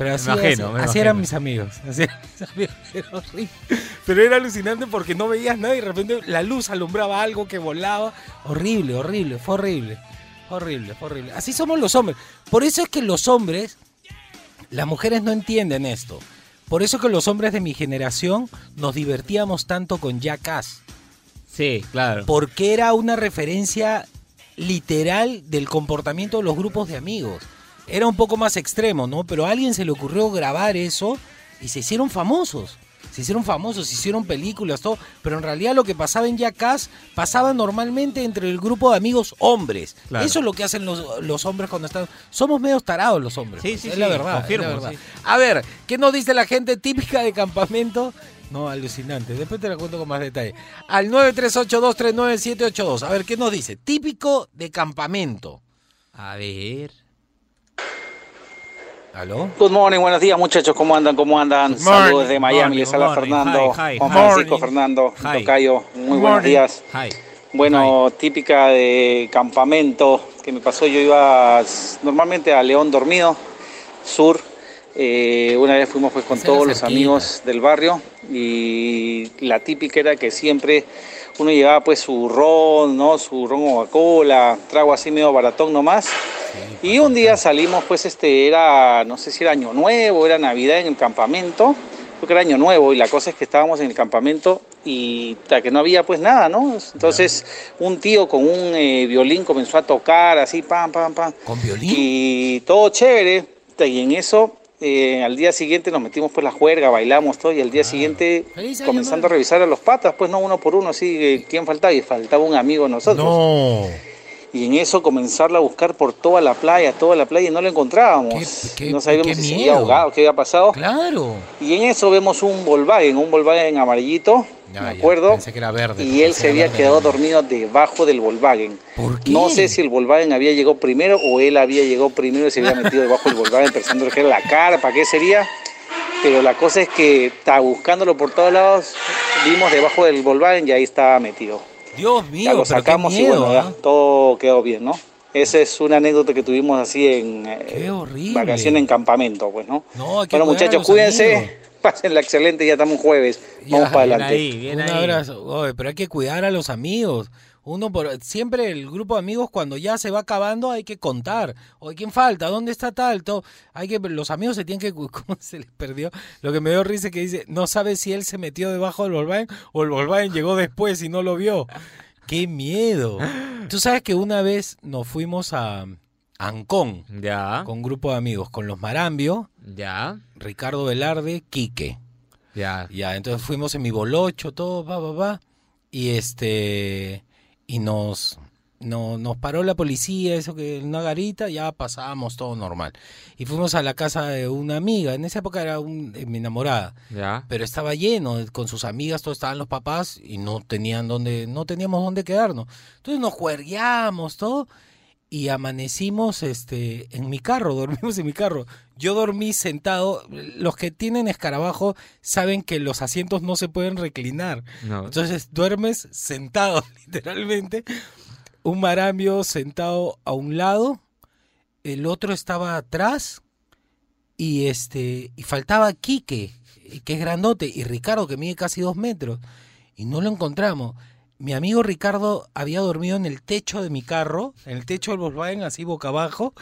Pero así, imagino, así- me así eran mis amigos. Así eran mis amigos. [LAUGHS] Era horrible. Pero era alucinante porque no veías nada y de repente la luz alumbraba algo que volaba. Horrible, horrible, fue horrible. Horrible, horrible. Así somos los hombres. Por eso es que los hombres, las mujeres no entienden esto. Por eso que los hombres de mi generación nos divertíamos tanto con Jackass. Sí, claro. Porque era una referencia literal del comportamiento de los grupos de amigos. Era un poco más extremo, ¿no? Pero a alguien se le ocurrió grabar eso y se hicieron famosos. Se hicieron famosos, se hicieron películas, todo. Pero en realidad lo que pasaba en Jackass pasaba normalmente entre el grupo de amigos hombres. Claro. Eso es lo que hacen los, los hombres cuando están. Somos medio tarados los hombres. Sí, pues, sí, es sí, la verdad. es confirmo, la verdad. A ver, ¿qué nos dice la gente típica de campamento? No, alucinante. Después te la cuento con más detalle. Al 938239782. A ver, ¿qué nos dice? Típico de campamento. A ver. ¿Aló? Good morning, buenos días muchachos, ¿cómo andan? ¿Cómo andan? Saludos de Miami, morning, les habla. Fernando, Hi, hi, Juan. Francisco, Morning. Fernando, Hi. Tocayo, muy buenos Morning. días. Bueno, típica de campamento que me pasó, yo iba normalmente a León Dormido, sur, Eh, una vez fuimos pues con Esa todos los amigos del barrio y la típica era que siempre uno llevaba pues su ron, ¿no? Su ron Coca-Cola, trago así medio baratón nomás. Y un día salimos, pues este era, no sé si era Año Nuevo, era Navidad en el campamento, creo que era Año Nuevo, y la cosa es que estábamos en el campamento y ta, que no había pues nada, ¿no? Entonces un tío con un eh, violín comenzó a tocar así, pam, pam, pam. ¿Con violín? Y todo chévere, y en eso... eh, al día siguiente nos metimos pues la juerga, bailamos todo y al día siguiente Feliz año comenzando a revisar a los patas, pues no uno por uno, así, eh, ¿quién faltaba? Y faltaba un amigo de nosotros. No. Y en eso comenzarla a buscar por toda la playa, toda la playa y no lo encontrábamos. no sabíamos qué si se había ahogado, qué había pasado. Claro. Y en eso vemos un Volkswagen, un Volkswagen amarillito, Ya, me acuerdo. Pensé que era verde. Y él se había quedado verde. dormido debajo del Volkswagen. ¿Por qué? No sé si el Volkswagen había llegado primero o él había llegado primero y se había metido debajo del Volkswagen pensando que era la carpa, qué sería. Pero la cosa es que está buscándolo por todos lados, vimos debajo del Volkswagen y ahí estaba metido. Dios Ya mío, lo pero qué sacamos y miedo, bueno, ya ¿ah? todo quedó bien, ¿no? Esa es una anécdota que tuvimos así en eh, horrible. vacaciones en campamento, pues, ¿no? No, hay que bueno, muchachos, cuídense, amigos. [LAUGHS] pásenla excelente, ya estamos jueves, vamos Ya, para bien adelante. ahí, bien Un ahí. abrazo. Oye, pero hay que cuidar a los amigos. Uno por siempre el grupo de amigos cuando ya se va acabando hay que contar. Oye, ¿quién falta? ¿Dónde está tal? Todo. Hay que los amigos se tienen que [LAUGHS] ¿cómo se les perdió? Lo que me dio risa es que dice, no sabe si él se metió debajo del Volkswagen o el Volkswagen llegó después y no lo vio. [LAUGHS] Qué miedo. Tú sabes que una vez nos fuimos a Ancón Ya. con un grupo de amigos, con los Marambio, Ya. Ricardo Velarde, Quique. Ya. Ya, entonces fuimos en mi bolocho, todo, va, va, va. Y este. Y nos. No, nos paró la policía, eso que una garita, ya pasábamos todo normal. Y fuimos a la casa de una amiga, en esa época era un, eh, mi enamorada, Ya. pero estaba lleno, con sus amigas, todos estaban los papás y no tenían dónde, no teníamos dónde quedarnos. Entonces nos juergueamos, todo, y amanecimos este en mi carro, [LAUGHS] dormimos en mi carro. Yo dormí sentado. Los que tienen escarabajo saben que los asientos no se pueden reclinar. No. Entonces duermes sentado, [LAUGHS] literalmente. Un marambio sentado a un lado, el otro estaba atrás y este y faltaba Quique, que es grandote, y Ricardo que mide casi dos metros y no lo encontramos. Mi amigo Ricardo había dormido en el techo de mi carro, en el techo del Volkswagen, así boca abajo,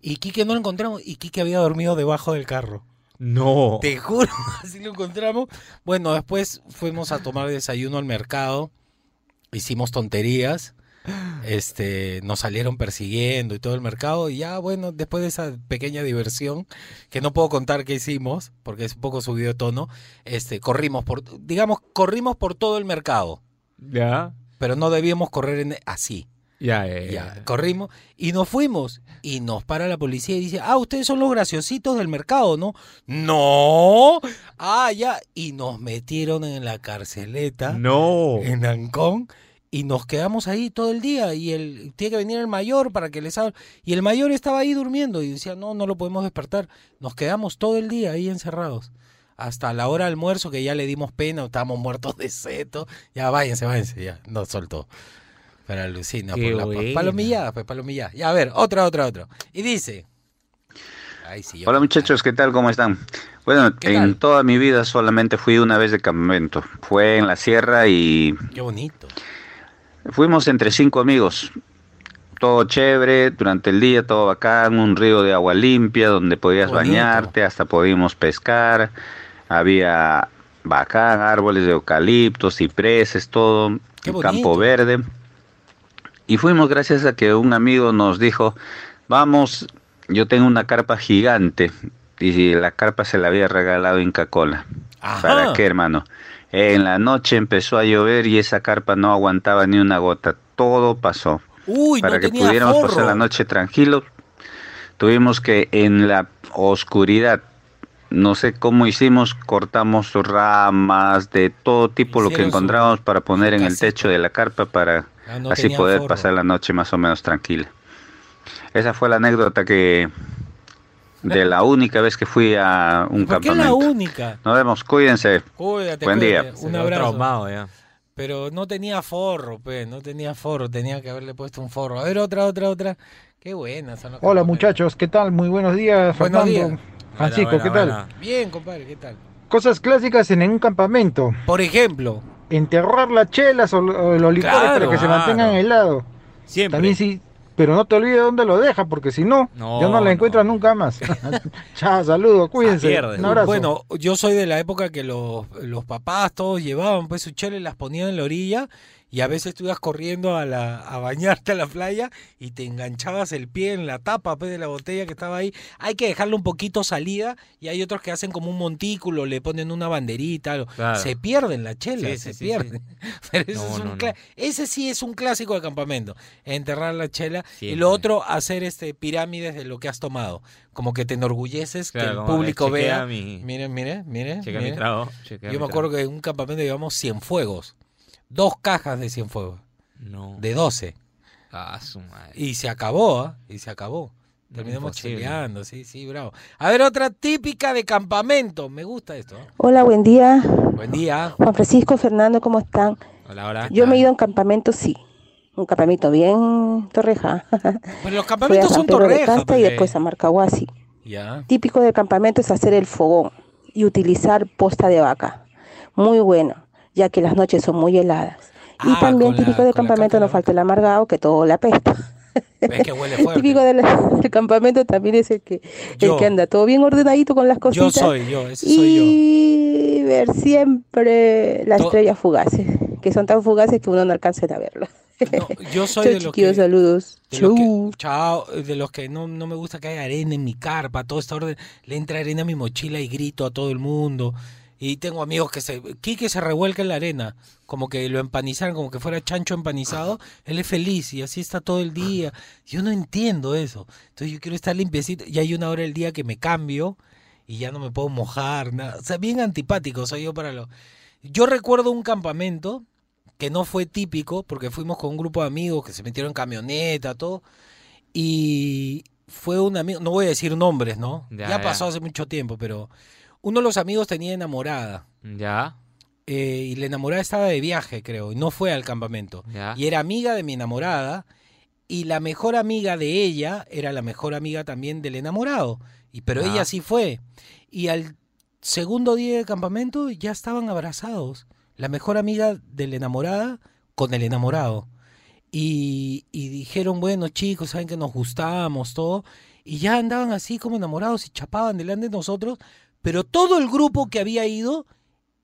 y Quique no lo encontramos, y Quique había dormido debajo del carro. No. Te juro, [LAUGHS] así lo encontramos. Bueno, después fuimos a tomar desayuno al mercado, hicimos tonterías, este, nos salieron persiguiendo y todo el mercado, y ya, bueno, después de esa pequeña diversión, que no puedo contar qué hicimos, porque es un poco subido de tono, este, corrimos por, digamos, corrimos por todo el mercado Ya. pero no debíamos correr en- así. Ya, ya, ya. Ya, corrimos y nos fuimos. Y nos para la policía y dice, ah, ustedes son los graciositos del mercado, ¿no? No. Ah, ya. Y nos metieron en la carceleta. No. En Ancón. Y nos quedamos ahí todo el día. Y el, tiene que venir el mayor para que les hable. Y el mayor estaba ahí durmiendo. Y decía, no, no lo podemos despertar. Nos quedamos todo el día ahí encerrados. Hasta la hora de almuerzo, que ya le dimos pena, estábamos muertos de seto. Ya váyanse, váyanse, ya. Nos soltó. Pero alucina Qué por la buena. palomillada, pues palomillada. Ya, a ver, otra, otra, otra. Y dice. Ay, sí, yo- Hola muchachos, ¿qué tal? ¿Cómo están? Bueno, en toda mi vida solamente fui una vez de campamento. Fue en la sierra y Qué bonito. fuimos entre cinco amigos. Todo chévere, durante el día todo bacán, un río de agua limpia donde podías Bonito. bañarte, hasta podíamos pescar. Había bacán, árboles de eucaliptos, cipreses, todo, campo verde. Y fuimos gracias a que un amigo nos dijo, vamos, yo tengo una carpa gigante y la carpa se la había regalado Inca Cola. ¿Para qué, hermano? En la noche empezó a llover y esa carpa no aguantaba ni una gota. Todo pasó. Uy, Para no que pudiéramos forro. pasar la noche tranquilo, tuvimos que en la oscuridad, no sé cómo hicimos, cortamos ramas de todo tipo, lo que encontramos para poner en el techo de la carpa para Ah, no así poder forro. pasar la noche más o menos tranquila. Esa fue la anécdota que de la única vez que fui a un ¿Por qué la campamento. única? Nos vemos, cuídense. Cuídate, Buen día. cuídate. Un abrazo. traumado ya. Pero no tenía forro, pe, no tenía forro, tenía que haberle puesto un forro. A ver, otra, otra, otra. Qué buenas son los Hola campamentos. muchachos, ¿qué tal? Muy buenos días, Buenos Fernando. días. Francisco, Buena, ¿qué buena, tal? buena. Bien, compadre, ¿qué tal? Cosas clásicas en un campamento. Por ejemplo. Enterrar las chelas o, o los licores Claro, para que se mantengan helados. Siempre. También sí, pero no te olvides dónde lo dejas, porque si no, No, ya no la encuentras nunca más. [LAUGHS] [LAUGHS] Chao, saludos, cuídense. Un abrazo. Bueno, yo soy de la época que los, los papás todos llevaban pues su chela y las ponían en la orilla y a veces tú ibas corriendo a, la, a bañarte a la playa y te enganchabas el pie en la tapa pues, de la botella que estaba ahí. Hay que dejarlo un poquito salida y hay otros que hacen como un montículo, le ponen una banderita. algo. Claro. Se pierden la chela, Sí, se sí, sí, pierden. [LAUGHS] Pero ese, No, es un no, no. cla- ese sí es un clásico de campamento, enterrar la chela y lo otro hacer este pirámides de lo que has tomado, como que te enorgulleces que el público vea. mi- Miren, miren, miren. Chequea mi miren. trago, chequea Yo mi me acuerdo que en un campamento llevamos Cienfuegos, dos cajas de Cienfuegos, No. de 12 Ah, su madre. y se acabó, ¿ah? y se acabó. Terminamos cheleando, sí, sí, bravo. A ver, otra típica de campamento. Me gusta esto. ¿ah? Hola, buen día. Buen día. Juan Francisco, Fernando, ¿cómo están? Hola, hola. Yo me he ido a un campamento, sí. Un campamento bien torreja. [LAUGHS] Pero los Fui a campamentos San son Pedro de y después a Marcahuasi. Ya. Típico del campamento es hacer el fogón y utilizar posta de vaca. Muy bueno, ya que las noches son muy heladas. Y Ah, también con la- típico del campamento no falta el amargado, que todo la apesta. Es que huele [LAUGHS] fuerte. Típico del, del campamento también es el que, Yo. el que anda todo bien ordenadito con las Yo cositas. soy yo, ese soy yo. y ver siempre las To- estrellas fugaces, que son tan fugaces que uno no alcanza a verlas. Yo [LAUGHS] soy Chau, de los que... saludos. De los que, chao, de los que no, no me gusta que haya arena en mi carpa, todo está orden. Le entra arena a mi mochila y grito a todo el mundo. Y tengo amigos que se. Quique se revuelca en la arena, como que lo empanizaron, como que fuera chancho empanizado. Él es feliz y así está todo el día. Yo no entiendo eso. Entonces yo quiero estar limpiecito. Y hay una hora del día que me cambio y ya no me puedo mojar, nada. O sea, bien antipático soy yo para lo. Yo recuerdo un campamento que no fue típico, porque fuimos con un grupo de amigos que se metieron en camioneta, todo, y fue un amigo, no voy a decir nombres, ¿no? Ya, Ya, ya. pasó hace mucho tiempo, pero uno de los amigos tenía enamorada, Ya. eh, y la enamorada estaba de viaje, creo, y no fue al campamento, Ya. y era amiga de mi enamorada, y la mejor amiga de ella era la mejor amiga también del enamorado, y pero Ya. ella sí fue, y al segundo día de campamento ya estaban abrazados. La mejor amiga de la enamorada con el enamorado. Y, y dijeron, bueno chicos, saben que nos gustamos, todo. Y ya andaban así como enamorados y chapaban delante de nosotros. Pero todo el grupo que había ido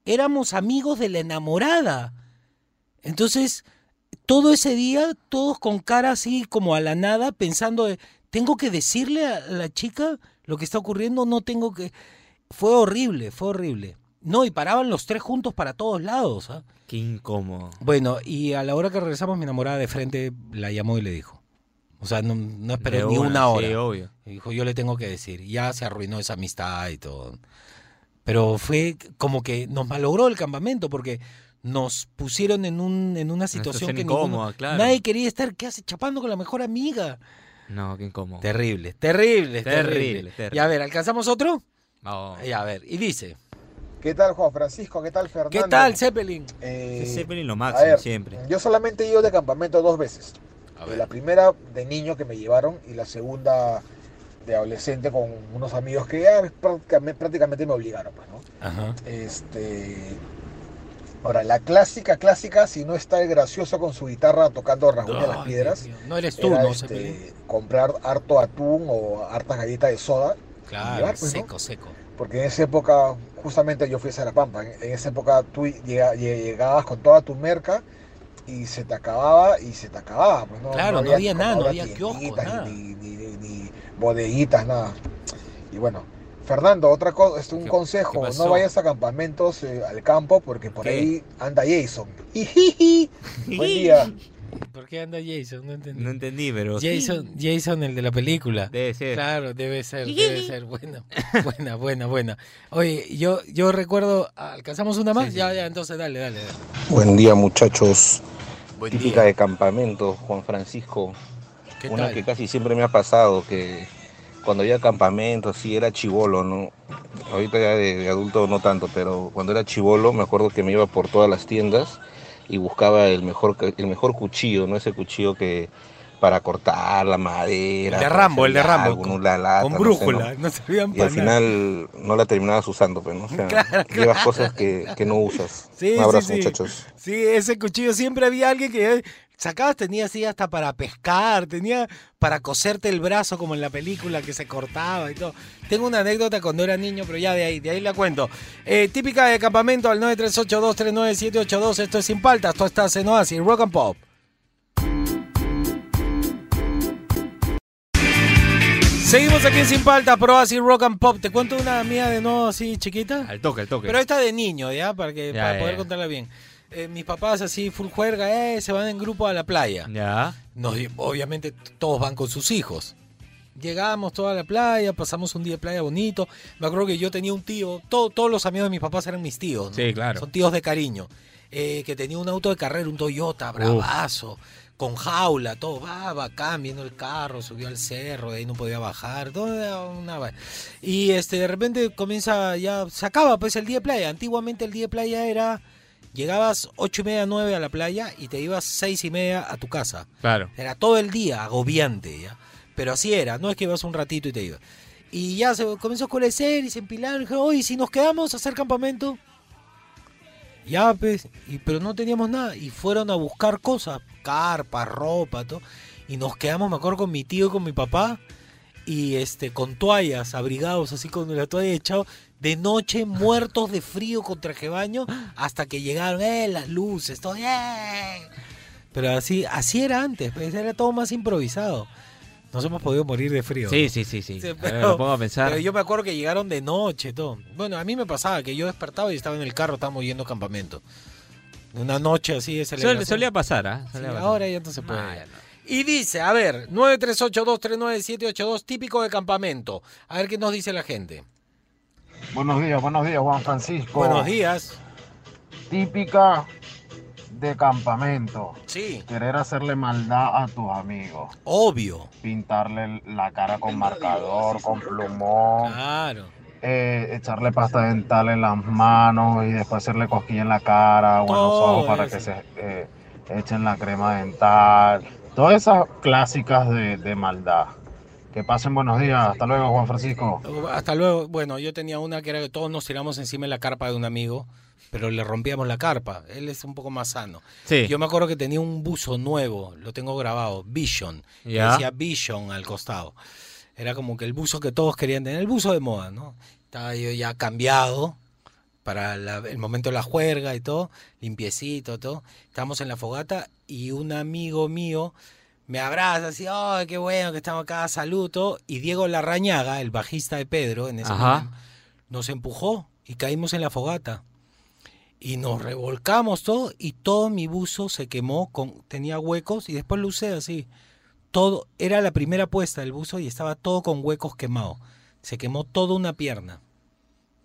éramos amigos de la enamorada. Entonces, todo ese día, todos con cara así como a la nada, pensando, ¿tengo que decirle a la chica lo que está ocurriendo? No tengo que... Fue horrible, fue horrible. No, y paraban los tres juntos para todos lados. ¿ah? Qué incómodo. Bueno, y a la hora que regresamos, mi enamorada de frente la llamó y le dijo. O sea, no, no esperó De ni una, una hora. sí, obvio. Y dijo, yo le tengo que decir. Ya se arruinó esa amistad y todo. Pero fue como que nos malogró el campamento porque nos pusieron en, un, en una situación situación que incómoda, ninguno- claro. nadie quería estar. ¿Qué hace chapando con la mejor amiga? No, qué incómodo. Terrible, terrible, terrible. Terrible, terrible. Y a ver, ¿alcanzamos otro? Vamos. Y a ver, y dice. ¿Qué tal, Juan Francisco? ¿Qué tal, Fernando? ¿Qué tal, Zeppelin? Eh, Zeppelin lo máximo, ver, siempre. Yo solamente he ido de campamento dos veces. Eh, La primera de niño que me llevaron y la segunda de adolescente con unos amigos que ya prácticamente, prácticamente me obligaron, pues, ¿no? Ajá. Este. Ahora, la clásica, clásica, si no está el gracioso con su guitarra tocando Rasguña de las Piedras. Dios. No eres tú, era, ¿no, este, comprar harto atún o hartas galletas de soda. Claro, llevar, pues, ¿no? seco, seco. Porque en esa época, justamente yo fui a Zarapampa, en, en esa época tú llega- llegabas con toda tu merca y se te acababa y se te acababa. Pues no, Claro, no había nada, no había kioscos, nada. Ni, ni- ni- ni bodeguitas, nada. Y bueno, Fernando, otra cosa, es un consejo, no vayas a campamentos eh, al campo porque por ¿Qué? ahí anda Jason. [LAUGHS] Buen día. ¿Por qué anda Jason? No entendí. No entendí, pero. Jason, Jason, el de la película. Debe ser. Claro, debe ser, debe ser. Buena, buena, buena, buena. Oye, yo, yo recuerdo, ¿alcanzamos una más? Ya, ya, entonces dale, dale. dale. Buen día muchachos. Buen Típica de campamento, Juan Francisco. ¿Qué Una tal? que casi siempre me ha pasado, que cuando había campamento, sí era chivolo, ¿no? Ahorita ya de, de adulto no tanto, pero cuando era chivolo me acuerdo que me iba por todas las tiendas y buscaba el mejor, el mejor cuchillo, ¿no? Ese cuchillo que para cortar la madera. El de Rambo, el de Rambo, con- una lata, con no sé, brújula, ¿no? no servían Y al nada. final no la terminabas usando, pues, ¿no? O sea, [LAUGHS] Claro, llevas claro. cosas que, que no usas. [LAUGHS] Sí, Un abrazo, sí, sí. muchachos. Sí, ese cuchillo siempre había alguien que sacabas, tenía así hasta para pescar, tenía para coserte el brazo como en la película que se cortaba y todo. Tengo una anécdota cuando era niño, pero ya de ahí, de ahí la cuento. Eh, típica de campamento al 938239782, esto es Sin Paltas, tú estás en Oasis, Rock and Pop. Seguimos aquí en Sin Paltas, por Oasis, Rock and Pop. ¿Te cuento una mía de nuevo así chiquita? Al toque, al toque. Pero esta de niño, ¿ya? Para, que, Ya, para ya, poder ya. contarla bien. Eh, mis papás así, full juerga, eh, se van en grupo a la playa. Ya. Nos, obviamente todos van con sus hijos. Llegamos toda a la playa, pasamos un día de playa bonito. Me acuerdo que yo tenía un tío, todo- todos los amigos de mis papás eran mis tíos. ¿no? Sí, claro. Son tíos de cariño. eh, que tenía un auto de carrera, un Toyota, bravazo, con jaula, todo, va, bacán, viendo el carro, subió al cerro, de ahí no podía bajar, todo era una Y este, de repente comienza, ya, se acaba pues el día de playa. Antiguamente el día de playa era, llegabas ocho y media, nueve a la playa y te ibas seis y media a tu casa. Claro. Era todo el día agobiante, ¿ya? Pero así era, no es que ibas un ratito y te ibas. Y ya se comenzó a oscurecer y se empilaron. Y oye, si nos quedamos a hacer campamento. Ya, pues, y, pero no teníamos nada. Y fueron a buscar cosas, carpa, ropa, todo. Y nos quedamos, me acuerdo, con mi tío y con mi papá. Y este, con toallas, abrigados así con la toalla echado. De noche, [LAUGHS] muertos de frío con traje baño. Hasta que llegaron, eh, las luces, todo, eh. Pero así, así era antes, pues, era todo más improvisado. Nos hemos podido morir de frío. Sí, ¿no? sí, sí, sí. Sí, me pongo a pensar. pero yo me acuerdo que llegaron de noche, todo. Bueno, a mí me pasaba que yo despertaba y estaba en el carro, estábamos yendo a campamento. Una noche así de celebración. solía pasar, ¿ah? Sí, Solía pasar. ahora ya no se puede. Ah, ya Y dice, a ver, 938239782, típico de campamento. A ver qué nos dice la gente. Buenos días, buenos días, Juan Francisco. Buenos días. Típica de campamento. Sí. Querer hacerle maldad a tus amigos. Obvio. Pintarle la cara con marcador, con plumón. Claro. eh, echarle pasta dental en las manos y después hacerle cosquilla en la cara o en los ojos para eso. que se eh, echen la crema dental. Todas esas clásicas de, de maldad. Que pasen buenos días. Hasta luego, Juan Francisco. Hasta luego. Bueno, yo tenía una que era que todos nos tiramos encima de la carpa de un amigo, pero le rompíamos la carpa. Él es un poco más sano. Sí. Yo me acuerdo que tenía un buzo nuevo, lo tengo grabado, Vision. Ya. Decía Vision al costado. Era como que el buzo que todos querían tener, el buzo de moda, ¿no? Estaba yo ya cambiado para la- el momento de la juerga y todo, limpiecito, todo. Estábamos en la fogata y un amigo mío me abraza así, ¡ay, qué bueno que estamos acá! Saludo. Y Diego Larrañaga, el bajista de Pedro, en ese Ajá. momento, nos empujó y caímos en la fogata. Y nos revolcamos todo y todo mi buzo se quemó, con, tenía huecos y después lo usé así. Todo, era la primera puesta del buzo y estaba todo con huecos quemados. Se quemó toda una pierna.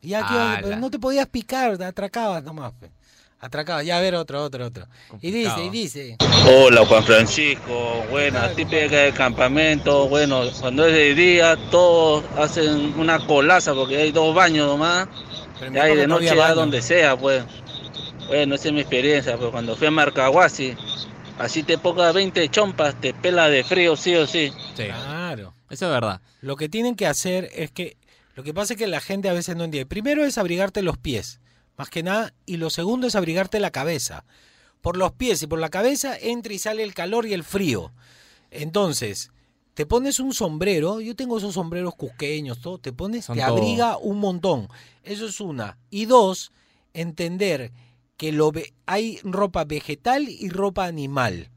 Y ya, ¿qué iba a- Ala. pero no te podías picar, te atracabas nomás. pe. Atracabas, ya a ver otro, otro, otro. Y dice, y dice. Hola Juan Francisco, buena, típica de campamento, bueno, cuando es de día todos hacen una colaza porque hay dos baños nomás, Pero y de no noche baño. donde sea, pues. Bueno, esa es mi experiencia, pues cuando fui a Marcahuasi, así te pongas 20 chompas, te pela de frío, sí o sí. Claro. Eso es verdad. Lo que tienen que hacer es que. Lo que pasa es que la gente a veces no entiende. Primero es abrigarte los pies, más que nada. Y lo segundo es abrigarte la cabeza. Por los pies y por la cabeza entra y sale el calor y el frío. Entonces, te pones un sombrero. Yo tengo esos sombreros cusqueños, todo. Te pones, Son te todo. abriga un montón. Eso es una. Y dos, entender que lo ve- hay ropa vegetal y ropa animal.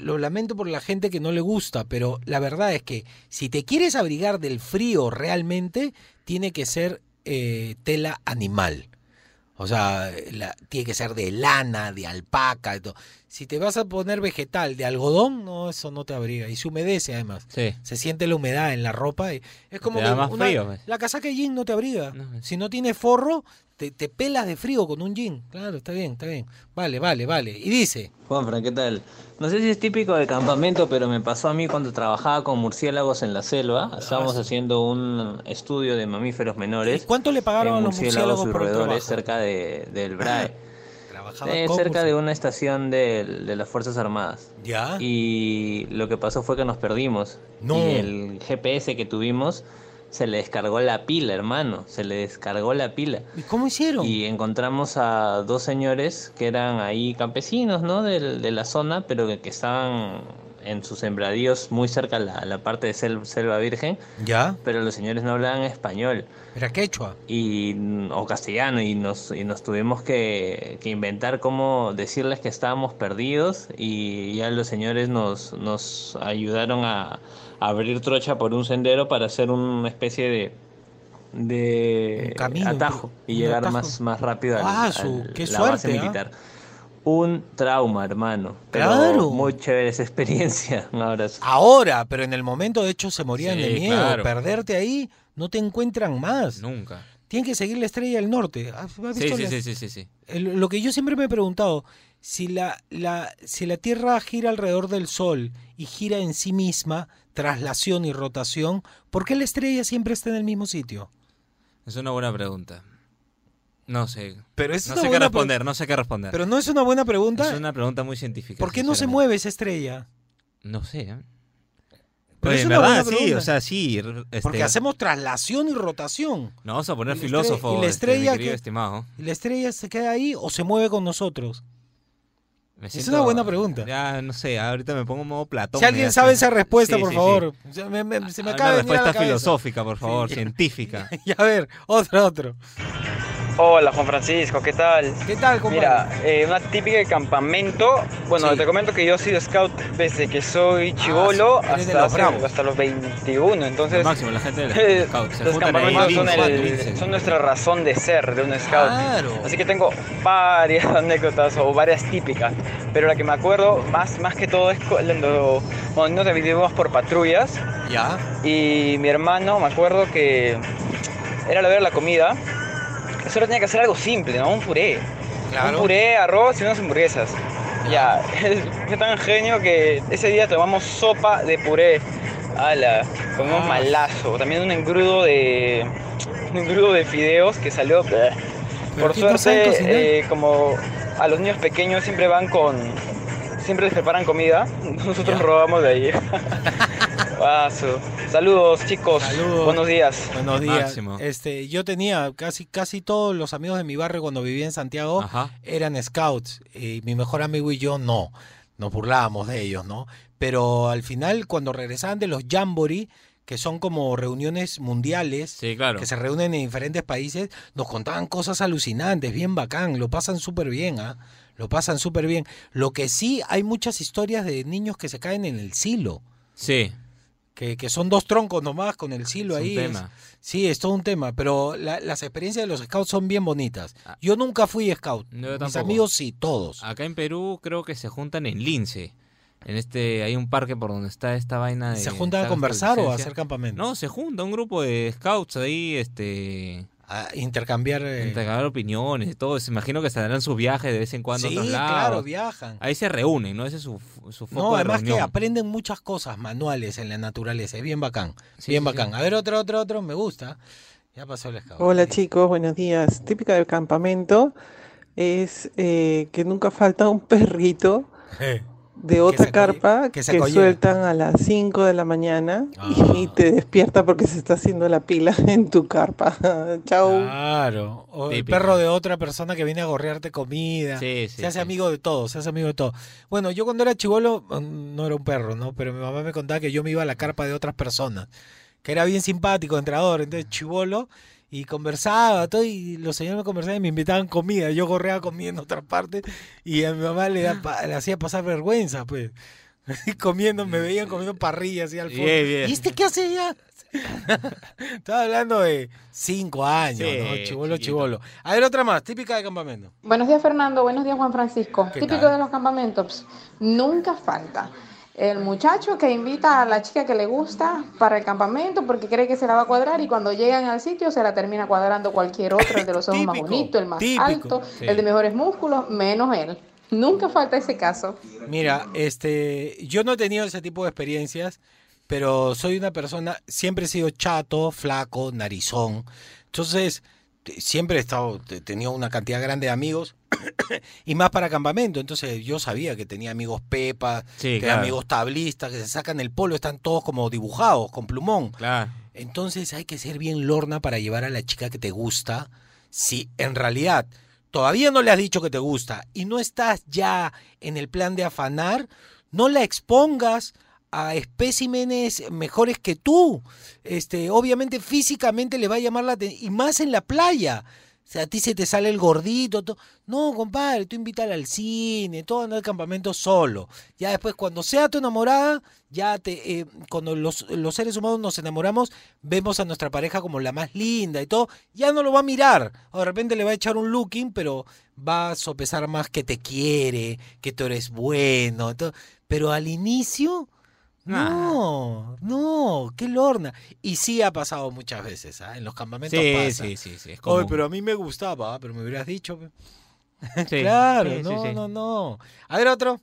Lo lamento por la gente que no le gusta, pero la verdad es que si te quieres abrigar del frío realmente, tiene que ser eh, tela animal. O sea, la- tiene que ser de lana, de alpaca, y todo. Si te vas a poner vegetal de algodón, no, eso no te abriga. Y se humedece además. Sí. Se siente la humedad en la ropa. y es como Te que da más una- frío, pues. la casaca de jean no te abriga. Si no tiene forro, te, te pelas de frío con un jean. Claro, está bien, está bien. Vale, vale, vale. Y dice, Juanfran, ¿qué tal? No sé si es típico de campamento, pero me pasó a mí cuando trabajaba con murciélagos en la selva. Estábamos haciendo un estudio de mamíferos menores. ¿cuánto le pagaron a los murciélagos y por el cerca de, del BRAE. Trabajaba Eh, con cerca de una estación del- de, las Fuerzas Armadas. ¿Ya? Y lo que pasó fue que nos perdimos. No. Y el GPS que tuvimos se le descargó la pila, hermano. Se le descargó la pila. ¿Y cómo hicieron? Y encontramos a dos señores que eran ahí campesinos, ¿no? Del- de la zona, pero que, que estaban en sus sembradíos muy cerca a la, a la parte de sel- selva virgen. ¿Ya? Pero los señores no hablaban español Era quechua. y o castellano y nos y nos tuvimos que, que inventar cómo decirles que estábamos perdidos y ya los señores nos nos ayudaron a, a abrir trocha por un sendero para hacer una especie de de camino, atajo y llegar atajo. más más rápido al, Ah, su- al- qué la base suerte, ¿ah? militar. Un trauma, hermano. Pero Claro. Muy chévere esa experiencia. [LAUGHS] Un abrazo. Ahora, pero en el momento de hecho se morían Sí, de miedo. claro. Perderte ahí, no te encuentran más. Nunca. Tienen que seguir la estrella del norte. ¿Has- has Sí, visto sí, las- sí, sí, sí, sí. El- lo que yo siempre me he preguntado, si la, la, si la Tierra gira alrededor del Sol y gira en sí misma, traslación y rotación, ¿por qué la estrella siempre está en el mismo sitio? Es una buena pregunta. No sé. Pero es no una sé qué responder, no sé qué responder. Pero no es una buena pregunta. Es una pregunta muy científica. ¿Por qué no se mueve esa estrella? No sé. ¿eh? Pero Pues es una verdad, buena sí, o sea, sí. r- este, Porque hacemos traslación y rotación. No, vamos a poner Y la filósofo, y la este, estrella que- estimado. ¿Y la estrella se queda ahí o se mueve con nosotros? Es una buena pregunta. Ya, no sé, ahorita me pongo en modo Platón. Si alguien sabe esa respuesta, Sí, por sí, favor. sí. Me- me- se me Ah, acaba Una a la respuesta cabeza. filosófica, por favor, [LAUGHS] científica. Y a ver, otro, otro. Hola Juan Francisco, ¿qué tal? ¿Qué tal, compadre? Mira, eh, una típica de campamento. Bueno, Sí. te comento que yo he sido scout desde que soy chivolo Ah, de hasta, hasta los 21. Entonces, Lo máximo, la gente de los [LAUGHS] scouts. Se los juntan ahí, campamentos son, el- son nuestra razón de ser de un scout. Claro. Así que tengo varias [LAUGHS] anécdotas o varias típicas. Pero la que me acuerdo más, más que todo es cuando, cuando nos dividimos por patrullas. Ya. Y mi hermano, me acuerdo que era la ver la comida. Solo tenía que hacer algo simple, ¿no? Un puré. Claro. Un puré, arroz y unas hamburguesas. Ya, fue tan genio que ese día tomamos sopa de puré. Ala, con un Ah. malazo. También un engrudo de. Un engrudo de fideos que salió. bleh. Por suerte, eh, como a los niños pequeños siempre van con. Siempre les preparan comida. [LAUGHS] Nosotros robamos de ahí. [LAUGHS] Paso. Saludos, chicos. Buenos días. Buenos días. Este, yo tenía casi casi todos los amigos de mi barrio cuando vivía en Santiago eran scouts y mi mejor amigo y yo no. Nos burlábamos de ellos, ¿no? Pero al final cuando regresaban de los jamboree que son como reuniones mundiales claro. que se reúnen en diferentes países, nos contaban cosas alucinantes, bien bacán, lo pasan súper bien, ¿ah? Lo pasan súper bien. Lo que sí, hay muchas historias de niños que se caen en el silo. Sí. Que, que son dos troncos nomás con el silo Es un ahí. tema. sí, es todo un tema, pero la- las experiencias de los scouts son bien bonitas. Yo nunca fui scout. Ah. No, Mis tampoco. amigos sí, todos. Acá en Perú creo que se juntan en Lince. En este hay un parque por donde está esta vaina de ¿Se juntan a conversar o a hacer campamento? No, se junta un grupo de scouts ahí, este a intercambiar eh, intercambiar opiniones y todo. Se imagino que estarán sus viajes de vez en cuando a Sí, otros lados. claro, viajan. Ahí se reúnen, ¿no? Ese es su, su foco No, de además que reunión. aprenden muchas cosas manuales en la naturaleza. Es bien bacán. Sí, bien sí, bacán. sí. A ver, otro, otro, otro. Me gusta. Ya pasó el scout. Hola chicos, buenos días. Típica del campamento es eh, que nunca falta un [LAUGHS] perrito de otra carpa que que, sueltan a las 5 de la mañana Ah. y te despierta porque se está haciendo la pila [LAUGHS] en tu carpa. [LAUGHS] Chao. Claro. O el perro de otra persona que viene a gorrearte comida. Sí, sí, se hace sí. amigo de todo, se hace amigo de todo. Bueno, yo cuando era chivolo, mm, no era un perro, ¿no? Pero mi mamá me contaba que yo me iba a la carpa de otras personas. Que era bien simpático, entrador. Entonces, chivolo. Y conversaba, todo, y los señores me conversaban y me invitaban comida. Yo gorreaba comida en otra parte y a mi mamá le, da pa- le hacía pasar vergüenza, pues. [LAUGHS] comiendo, me veían comiendo parrillas así al fondo. Bien, bien. ¿Y este qué hace ya? [LAUGHS] Estaba hablando de cinco años, Sí, ¿no? Chivolo, chivolo. A ver, otra más, típica de campamento. Buenos días Fernando, buenos días Juan Francisco. ¿Qué Típico tal? de los campamentos, nunca falta el muchacho que invita a la chica que le gusta para el campamento porque cree que se la va a cuadrar y cuando llegan al sitio se la termina cuadrando cualquier otro, el de los ojos más Típico, bonito, el más típico, alto, sí. el de mejores músculos, menos él. Nunca falta ese caso. Mira, este, yo no he tenido ese tipo de experiencias, pero soy una persona, siempre he sido chato, flaco, narizón. Entonces, siempre he estado, he tenido una cantidad grande de amigos [COUGHS] y más para campamento. Entonces, yo sabía que tenía amigos pepas, Sí, claro. amigos tablistas que se sacan el polo, están todos como dibujados, con plumón. Claro. Entonces hay que ser bien lorna para llevar a la chica que te gusta. Si en realidad todavía no le has dicho que te gusta y no estás ya en el plan de afanar, no la expongas a especímenes mejores que tú. Este, obviamente físicamente le va a llamar la atención y más en la playa. O sea, a ti se te sale el gordito. to- No, compadre, tú invítala al cine, todo anda al campamento solo. Ya después, cuando sea tu enamorada, ya te, eh, cuando los, los seres humanos nos enamoramos, vemos a nuestra pareja como la más linda y todo, ya no lo va a mirar. O de repente le va a echar un looking, pero va a sopesar más que te quiere, que tú eres bueno. todo. Pero al inicio, no, no, qué lorna. Y sí ha pasado muchas veces, ¿ah? En los campamentos Sí, pasa. sí, sí, sí, es Oye, pero a mí me gustaba, ah, pero me hubieras dicho. [LAUGHS] Sí, claro, sí, no, no, no. A ver, otro.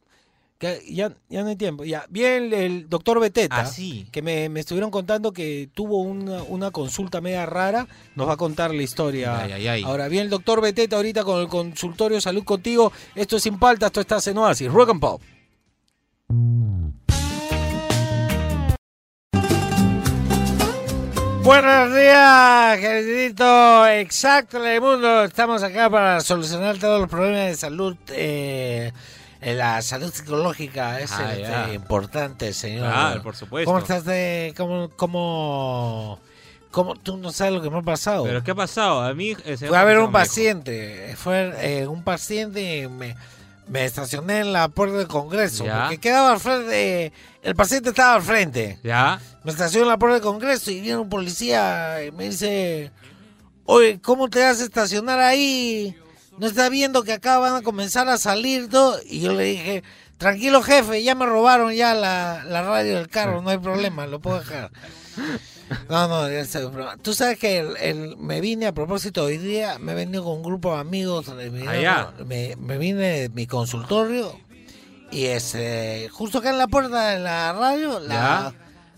Que ya, ya no hay tiempo. Ya. Bien, el doctor Beteta, Ah, sí. que me, me estuvieron contando que tuvo una, una consulta media rara, nos va a contar la historia. Ay, ay, ay. Ahora, bien, el doctor Beteta ahorita con el consultorio Salud Contigo. Esto es Sin Palta, esto está en Oasis. Rock and Pop. Buenos días, queridito. Exacto, mundo. Estamos acá para solucionar todos los problemas de salud. eh, eh, la salud psicológica es Ah, este, importante, señor. Claro, por supuesto. ¿Cómo estás de.? ¿Cómo.? cómo, cómo- tú no sabes lo que me ha pasado? ¿Pero qué ha pasado? A mí... eh, Fue a ver un paciente. Fue eh, un paciente. y Me, me estacioné en la puerta del Congreso. Ya. Porque quedaba al frente. El paciente estaba al frente. Ya. Me estacioné en la puerta del Congreso y viene un policía y me dice: Oye, ¿cómo te vas a estacionar ahí? ¿No estás viendo que acá van a comenzar a salir todo? Y yo le dije: Tranquilo, jefe, ya me robaron ya la, la radio del carro, no hay problema, lo puedo dejar. [LAUGHS] No, no, tú sabes que el- el- me vine a propósito hoy día, me he venido con un grupo de amigos, me, vinieron- Allá. me, me vine de mi consultorio y este, justo acá en la puerta de la radio, la,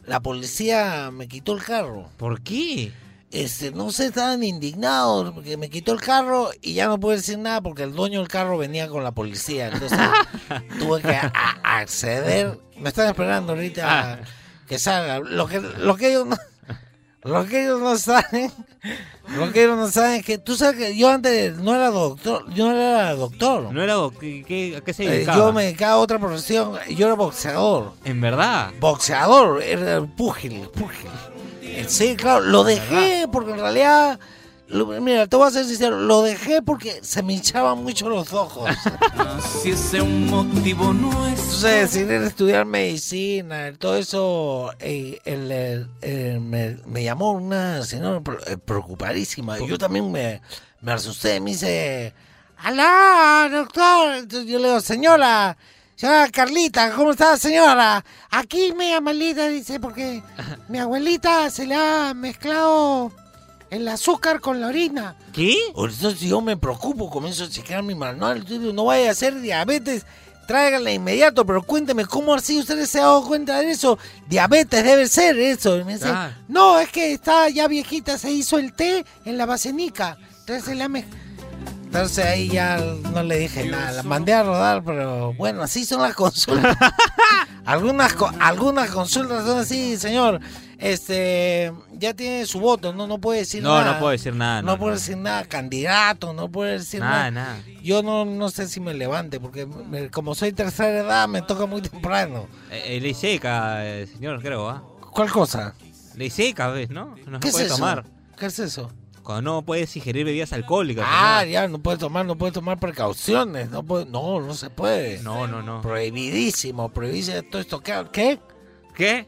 la policía me quitó el carro. ¿Por qué? Este, no sé, estaban indignados porque me quitó el carro y ya no puedo decir nada porque el dueño del carro venía con la policía. Entonces [LAUGHS] tuve que acceder. Me están esperando ahorita Ah. que salga. Lo que, lo que ellos no, lo que ellos no saben, lo que ellos no saben es que tú sabes que yo antes no era doctor, yo no era doctor. No era... doc- ¿qué- qué- ¿A qué se Eh, dedicaba? yo me dedicaba a otra profesión, yo era boxeador. ¿En verdad? Boxeador, era púgil, púgil. Sí, claro, lo dejé porque en realidad, lo- mira, te voy a ser sincero, lo dejé porque se me hinchaban mucho los ojos. [LAUGHS] Si ese es un motivo nuestro. Entonces decidí estudiar medicina, todo eso eh, el- el- el- me, me llamó una señora eh, preocupadísima. Yo también me, me asusté, me dice, ¡Alá, doctor! Entonces yo le digo, señora, señora Carlita, ¿cómo está señora? Aquí media malita, dice, porque mi abuelita se le ha mezclado el azúcar con la orina. ¿Qué? Entonces yo me preocupo, comienzo a checar mi manual, no vaya a ser diabetes, tráiganla inmediato, pero cuénteme, ¿cómo así ustedes se han dado cuenta de eso? Diabetes debe ser eso. Y me dice, Ah. no, es que está ya viejita, se hizo el té en la basenica, entonces la mez- Entonces ahí ya no le dije nada, la mandé a rodar, pero bueno, así son las consultas. [LAUGHS] algunas, co- algunas consultas son así, señor. Este, ya tiene su voto, no, no puede decir No, nada. no puedo decir nada. No, No, puede no. decir nada, candidato, no puede decir Nada, nada. nada. Yo no, no sé si me levante, porque me- como soy tercera edad, me toca muy temprano. Eh, eh, ley seca, eh, señor, creo, ¿ah? ¿Cuál cosa? Ley seca, ¿ves, no? No ¿Qué se puede es eso? tomar. ¿Qué es eso? Cuando no puedes ingerir bebidas alcohólicas. Ah, ya, no puedes tomar, no puedes tomar precauciones. No, puede- no, no se puede. No, no, no. Prohibidísimo, prohibidísimo. Estoy estoqueado. ¿Qué? ¿Qué?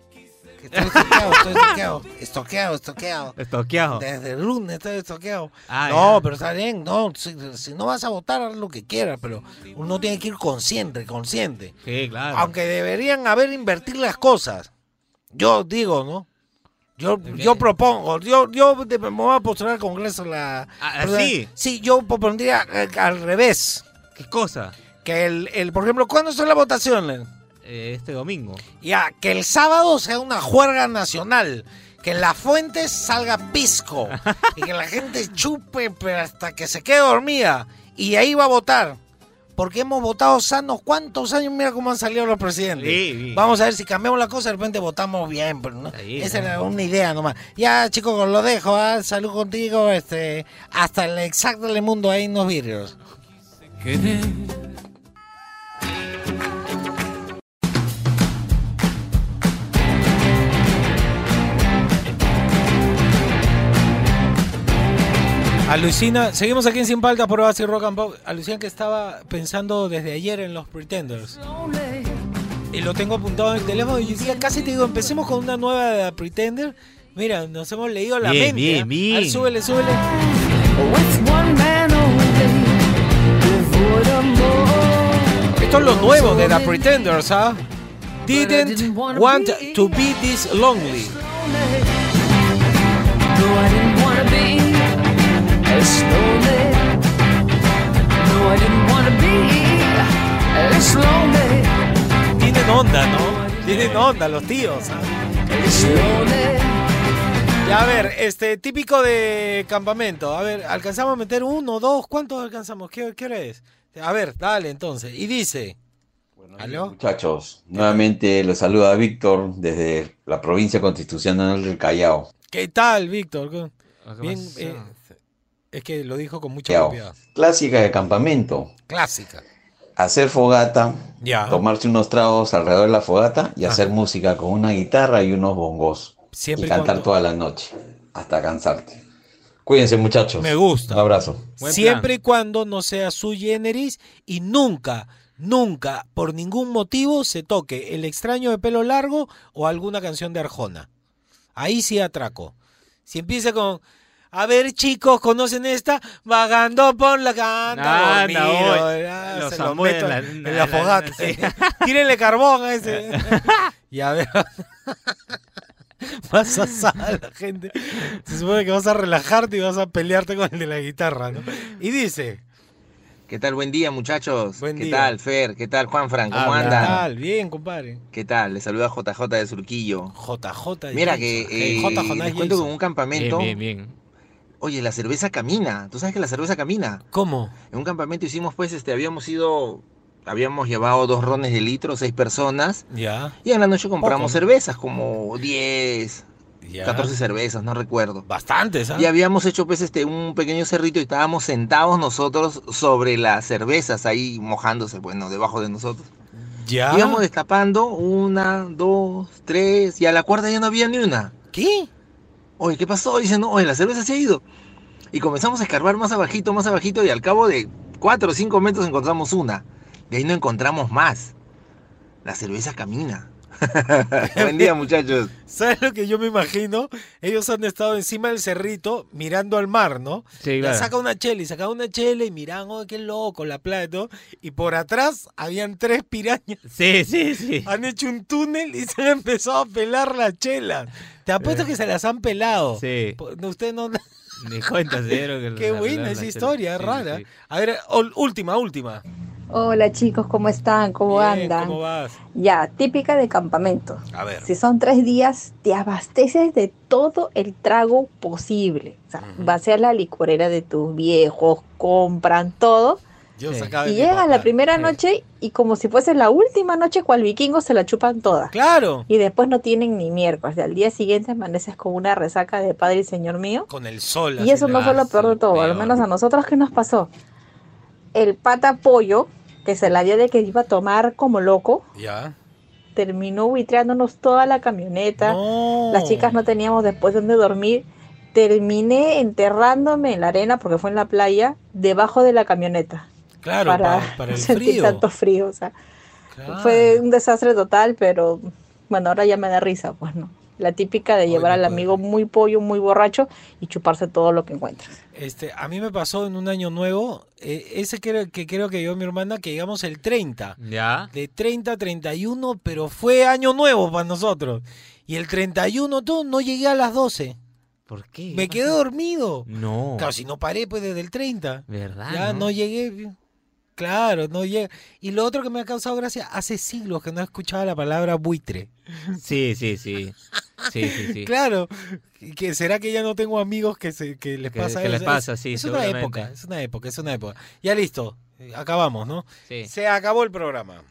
Que estoy estoqueado, estoy estoqueado. Estoqueado, estoqueado. Estoqueado. Desde el lunes estoy estoqueado. Ah, no, pero está bien, no. Si, si no vas a votar, haz lo que quieras, pero uno tiene que ir consciente, consciente. Sí, claro. Aunque deberían haber invertir las cosas. Yo digo, ¿no? Yo, yo propongo, yo, yo me voy a postular al Congreso la... Ah, ¿sí? Sí, yo propondría eh, al revés. ¿Qué cosa? Que el, el, por ejemplo, ¿cuándo son las votaciones? Eh, este domingo. Ya, que el sábado sea una juerga nacional. Que en las fuentes salga pisco. y que la [LAUGHS] gente chupe pero hasta que se quede dormida. Y ahí va a votar. Porque hemos votado sanos. ¿Cuántos años? Mira cómo han salido los presidentes. Sí, sí. Vamos a ver si cambiamos la cosa. De repente votamos bien. Pero no, Ahí, esa era una idea nomás. Ya, chicos, lo dejo. ¿ah? Salud contigo. este Hasta el exacto del mundo hay unos vidrios. Alucina, seguimos aquí en Sin Paltas por Base Rock and Pop. Alucina que estaba pensando desde ayer en los Pretenders. Y lo tengo apuntado en el teléfono y decía, casi te digo, empecemos con una nueva de Pretender. Mira, nos hemos leído la Bien, mente. bien, ¿ah? bien. A ver, súbele, súbele. Esto es lo nuevo de The Pretenders, ¿ah? Didn't want to be this lonely. Lonely. No, I didn't wanna be as lonely. Tienen onda, ¿no? Tienen onda los tíos. ¿ah? Ya, a ver, este, típico de campamento. A ver, ¿alcanzamos a meter uno, dos? ¿Cuántos alcanzamos? ¿Qué, qué hora es? A ver, dale entonces. Y dice... ¿Aló? Muchachos, nuevamente los saluda Víctor desde la provincia constitucional del Callao. ¿Qué tal, Víctor? ¿Qué Bien, eh, es que lo dijo con mucha propiedad. Clásica de campamento. Clásica. Hacer fogata, Ya. tomarse unos tragos alrededor de la fogata y hacer música con una guitarra y unos bongos. Siempre y y cantar cuando- toda la noche, hasta cansarte. Cuídense muchachos. Me gusta. Un abrazo. Siempre y cuando no sea su generis y nunca, nunca, por ningún motivo, se toque El extraño de pelo largo o alguna canción de Arjona. Ahí sí atraco. Si empieza con, a ver chicos, ¿conocen esta? Vagando por la canta. Anda, dormido, voy. ah, Los se lo meto en la- en en la la- fogata. sí. Tírenle carbón a ese. [LAUGHS] y a ver. [LAUGHS] Vas a asar a la gente. Se supone que vas a relajarte y vas a pelearte con el de la guitarra, ¿no? Y dice. ¿Qué tal? Buen día, muchachos. Buen ¿Qué día. tal, Fer? ¿Qué tal, Juanfran? ¿Cómo Ah, ¿qué andan? tal? Bien, compadre. ¿Qué tal? Les saluda JJ de Surquillo. JJ. Mira que eh, J. Jonás les cuento Jason. un campamento. Bien, bien, bien. Oye, la cerveza camina. ¿Tú sabes que la cerveza camina? ¿Cómo? En un campamento hicimos, pues, este, habíamos ido, habíamos llevado dos rones de litro, seis personas. Ya. Y en la noche compramos Poco. cervezas, como 10, Ya. 14 cervezas, no recuerdo. Bastantes, ¿ah? Y habíamos hecho pues este un pequeño cerrito y estábamos sentados nosotros sobre las cervezas ahí mojándose, bueno, debajo de nosotros. Ya. Íbamos destapando una, dos, tres, y a la cuarta ya no había ni una. ¿Qué? Oye, ¿qué pasó? Dicen, no, oye, la cerveza se ha ido. Y comenzamos a escarbar más abajito, más abajito, y al cabo de cuatro o cinco metros encontramos una. De ahí no encontramos más. La cerveza camina. [LAUGHS] Buen día, muchachos. ¿Sabes lo que yo me imagino? Ellos han estado encima del cerrito mirando al mar, ¿no? Sí, claro. saca una chela y saca una chela y miran, oh, qué loco, la playa y todo. Y por atrás habían tres pirañas. Sí, sí, sí. Han hecho un túnel y se han empezado a pelar la chela. Te apuesto que se las han pelado. Sí. No, Usted no. Ni cuenta se dieron que [LAUGHS] Qué buena esa historia, es rara. sí. A ver, última, última. Hola chicos, ¿cómo están? ¿Cómo Bien, andan? ¿Cómo vas? Ya, típica de campamento. A ver. Si son tres días, te abasteces de todo el trago posible. O sea, vas a la licorera de tus viejos, compran todo. Yo sacaba de Y papá. la primera noche y como si fuese la última noche, cual vikingo, se la chupan toda. Claro. Y después no tienen ni miércoles. Al día siguiente amaneces con una resaca de Padre y Señor mío. Con el sol. Y eso no fue lo peor de todo, al menos a nosotros, ¿qué nos pasó? El pata pollo, que se la dio de que iba a tomar como loco, Ya. terminó buitreándonos toda la camioneta. Las chicas no teníamos después donde dormir. terminé enterrándome en la arena, porque fue en la playa, debajo de la camioneta. Claro, para, para, para el [LAUGHS] sentir frío. tanto frío. O sea, Claro. fue un desastre total, pero bueno, ahora ya me da risa, pues no. La típica de llevar al amigo muy pollo, muy borracho y chuparse todo lo que encuentras. Este, a mí me pasó en un año nuevo, eh, ese que, era- que creo que yo mi hermana, que llegamos el 30. Ya. De 30 a 31, pero fue año nuevo para nosotros. Y el 31 todo, no llegué a las 12. ¿Por qué? Me quedé dormido. No. Claro, si no paré pues desde el 30. ¿Verdad? Ya no? no llegué. Claro, no llegué. Y lo otro que me ha causado gracia, hace siglos que no escuchaba la palabra buitre. Sí, sí, sí. Sí, sí, sí. Claro, que será que ya no tengo amigos que, se, que les Que- pasa que les pasa, Es- sí, Es una época, es una época, es una época. Ya listo, acabamos, ¿no? Sí. Se acabó el programa.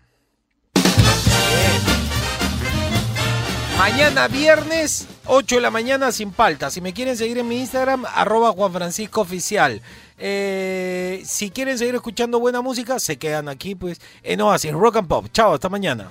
Mañana viernes, 8 de la mañana sin palta. Si me quieren seguir en mi Instagram, arroba Juan Francisco Oficial. Eh, si quieren seguir escuchando buena música, se quedan aquí pues en Oasis Rock and Pop. Chao, hasta mañana.